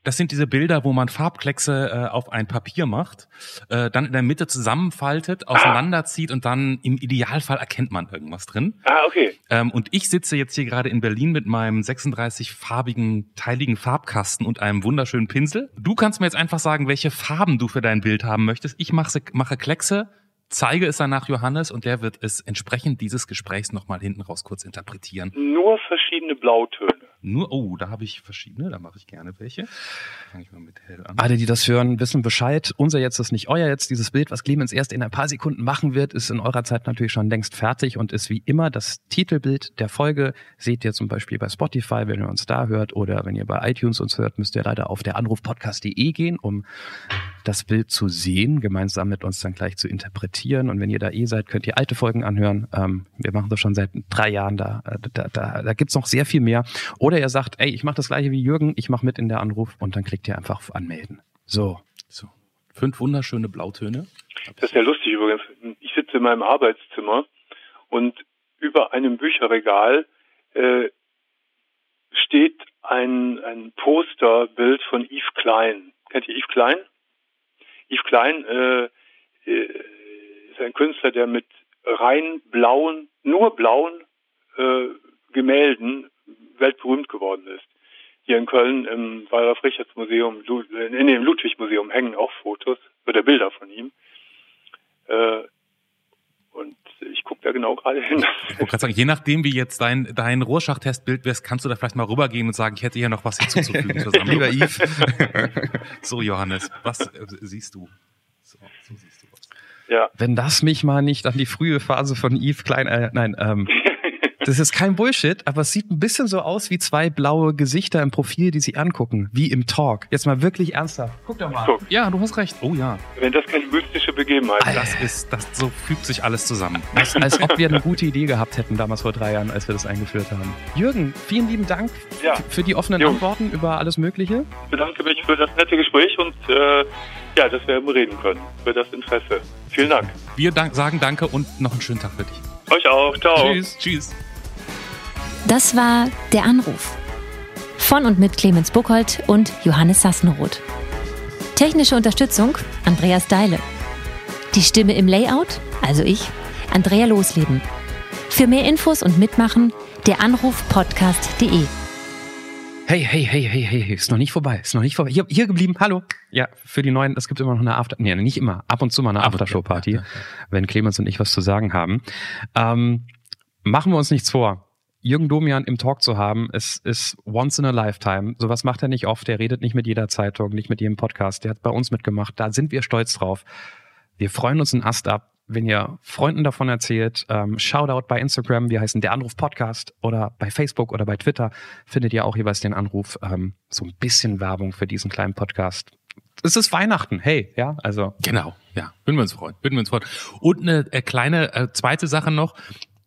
[SPEAKER 2] Das sind diese Bilder, wo man Farbkleckse äh, auf ein Papier macht, äh, dann in der Mitte zusammenfaltet, auseinanderzieht und dann im Idealfall erkennt man irgendwas drin.
[SPEAKER 4] Ah, okay.
[SPEAKER 2] Ähm, und ich sitze jetzt hier gerade in Berlin mit meinem 36-farbigen, teiligen Farbkasten und einem wunderschönen Pinsel. Du kannst mir jetzt einfach sagen, welche Farben du für dein Bild haben möchtest. Ich mache, mache Kleckse, zeige es dann nach Johannes und der wird es entsprechend dieses Gesprächs nochmal hinten raus kurz interpretieren.
[SPEAKER 4] Nur verschiedene Blautöne.
[SPEAKER 2] Nur, oh, da habe ich verschiedene, da mache ich gerne welche. Fange ich mal mit hell an.
[SPEAKER 1] Alle, die das hören, wissen Bescheid. Unser jetzt ist nicht euer jetzt. Dieses Bild, was Clemens erst in ein paar Sekunden machen wird, ist in eurer Zeit natürlich schon längst fertig und ist wie immer das Titelbild der Folge. Seht ihr zum Beispiel bei Spotify, wenn ihr uns da hört oder wenn ihr bei iTunes uns hört, müsst ihr leider auf der Anrufpodcast.de gehen, um das Bild zu sehen, gemeinsam mit uns dann gleich zu interpretieren. Und wenn ihr da eh seid, könnt ihr alte Folgen anhören. Ähm, wir machen das schon seit drei Jahren da. Äh, Da, da, da gibt's noch sehr viel mehr. Oder ihr sagt, ey, ich mache das gleiche wie Jürgen, ich mache mit in der Anruf und dann klickt ihr einfach auf Anmelden. So.
[SPEAKER 2] So. Fünf wunderschöne Blautöne.
[SPEAKER 4] Das ist ja lustig übrigens. Ich sitze in meinem Arbeitszimmer und über einem Bücherregal äh, steht ein, ein Posterbild von Yves Klein. Kennt ihr Yves Klein? Yves Klein äh, äh, ist ein Künstler, der mit rein blauen, nur blauen äh, Gemälden weltberühmt geworden ist. Hier in Köln im Waldorf-Richards-Museum, in dem Ludwig-Museum hängen auch Fotos oder Bilder von ihm. Äh, und ich gucke da genau gerade hin.
[SPEAKER 2] Ich wollte gerade sagen, je nachdem, wie jetzt dein, dein Rorschach-Testbild wärst, kannst du da vielleicht mal rübergehen und sagen, ich hätte hier noch was hinzuzufügen.
[SPEAKER 1] Lieber Yves. [LAUGHS]
[SPEAKER 2] so, Johannes, was äh, siehst du? So, so siehst du was.
[SPEAKER 4] Ja,
[SPEAKER 1] Wenn das mich mal nicht an die frühe Phase von Yves Klein, äh, nein, ähm, das ist kein Bullshit, aber es sieht ein bisschen so aus wie zwei blaue Gesichter im Profil, die sich angucken, wie im Talk. Jetzt mal wirklich ernsthaft. Guck doch mal.
[SPEAKER 4] guck,
[SPEAKER 2] Ja, du hast recht. Oh ja,
[SPEAKER 4] wenn das keine mystische Begebenheit ist.
[SPEAKER 2] das ist, das so fügt sich alles zusammen.
[SPEAKER 1] Als, als ob wir eine gute Idee gehabt hätten damals vor drei Jahren, als wir das eingeführt haben. Jürgen, vielen lieben Dank
[SPEAKER 4] Ja.
[SPEAKER 1] für die offenen
[SPEAKER 4] Jo.
[SPEAKER 1] Antworten über alles Mögliche.
[SPEAKER 4] Ich bedanke mich für das nette Gespräch und äh, ja, dass wir reden können, für das Interesse. Vielen Dank.
[SPEAKER 2] Wir dank, sagen Danke und noch einen schönen Tag für dich.
[SPEAKER 4] Euch auch. Ciao.
[SPEAKER 2] Tschüss. Tschüss.
[SPEAKER 3] Das war Der Anruf. Von und mit Clemens Buchholz und Johannes Sassenroth. Technische Unterstützung Andreas Deile. Die Stimme im Layout, also ich, Andrea Losleben. Für mehr Infos und Mitmachen der Anrufpodcast.de.
[SPEAKER 1] Hey, hey, hey, hey, hey, ist noch nicht vorbei, ist noch nicht vorbei. Hier, hier geblieben, hallo. Ja, für die Neuen, es gibt immer noch eine After, nee, nicht immer, ab und zu mal eine Aftershow-Party,
[SPEAKER 2] ja, ja,
[SPEAKER 1] wenn Clemens und ich was zu sagen haben. Ähm, machen wir uns nichts vor. Jürgen Domian im Talk zu haben, ist, ist once in a lifetime. Sowas macht er nicht oft. Der redet nicht mit jeder Zeitung, nicht mit jedem Podcast. Der hat bei uns mitgemacht. Da sind wir stolz drauf. Wir freuen uns einen Ast ab, wenn ihr Freunden davon erzählt. Ähm, Shoutout bei Instagram, wir heißen der Anruf Podcast oder bei Facebook oder bei Twitter findet ihr auch jeweils den Anruf. Ähm, so ein bisschen Werbung für diesen kleinen Podcast. Es ist Weihnachten, hey, ja, also
[SPEAKER 2] Genau, ja, würden wir uns freuen, würden wir uns freuen. Und eine äh, kleine äh, zweite Sache noch.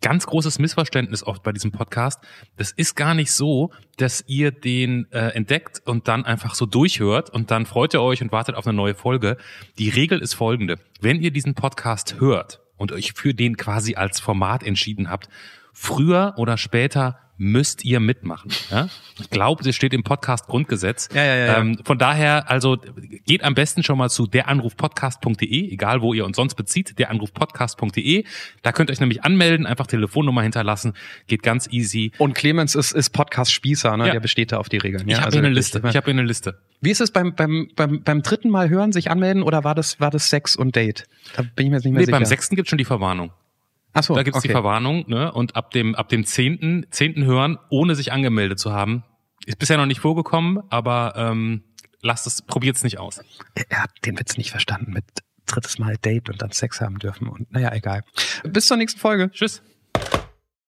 [SPEAKER 2] Ganz großes Missverständnis oft bei diesem Podcast. Das ist gar nicht so, dass ihr den äh, entdeckt und dann einfach so durchhört und dann freut ihr euch und wartet auf eine neue Folge. Die Regel ist folgende. Wenn ihr diesen Podcast hört und euch für den quasi als Format entschieden habt, früher oder später müsst ihr mitmachen. Ja? Ich glaube, das steht im Podcast Grundgesetz.
[SPEAKER 1] Ja, ja, ja.
[SPEAKER 2] Ähm, von daher, also geht am besten schon mal zu deranrufpodcast.de, egal wo ihr uns sonst bezieht, deranrufpodcast.de. Da könnt ihr euch nämlich anmelden, einfach Telefonnummer hinterlassen, geht ganz easy.
[SPEAKER 1] und Clemens ist, ist Podcast-Spießer, ne?
[SPEAKER 2] Ja.
[SPEAKER 1] der besteht da auf die Regeln.
[SPEAKER 2] Ich
[SPEAKER 1] ja,
[SPEAKER 2] habe
[SPEAKER 1] also
[SPEAKER 2] hier eine Liste. Ich habe hier eine Liste.
[SPEAKER 1] Wie ist es beim, beim, beim, beim dritten Mal hören, sich anmelden oder war das, war das Sex und Date? Da bin ich mir jetzt nicht mehr
[SPEAKER 2] Nee,
[SPEAKER 1] sicher.
[SPEAKER 2] beim sechsten gibt's schon die Verwarnung.
[SPEAKER 1] Ach so,
[SPEAKER 2] Da gibt's die
[SPEAKER 1] okay.
[SPEAKER 2] Verwarnung, ne? Und ab dem ab dem zehnten zehnten hören, ohne sich angemeldet zu haben, ist bisher noch nicht vorgekommen, aber ähm, lasst es, probiert's nicht aus.
[SPEAKER 1] Er hat den Witz nicht verstanden mit drittes Mal Date und dann Sex haben dürfen und naja, egal. Bis zur nächsten Folge.
[SPEAKER 2] Tschüss.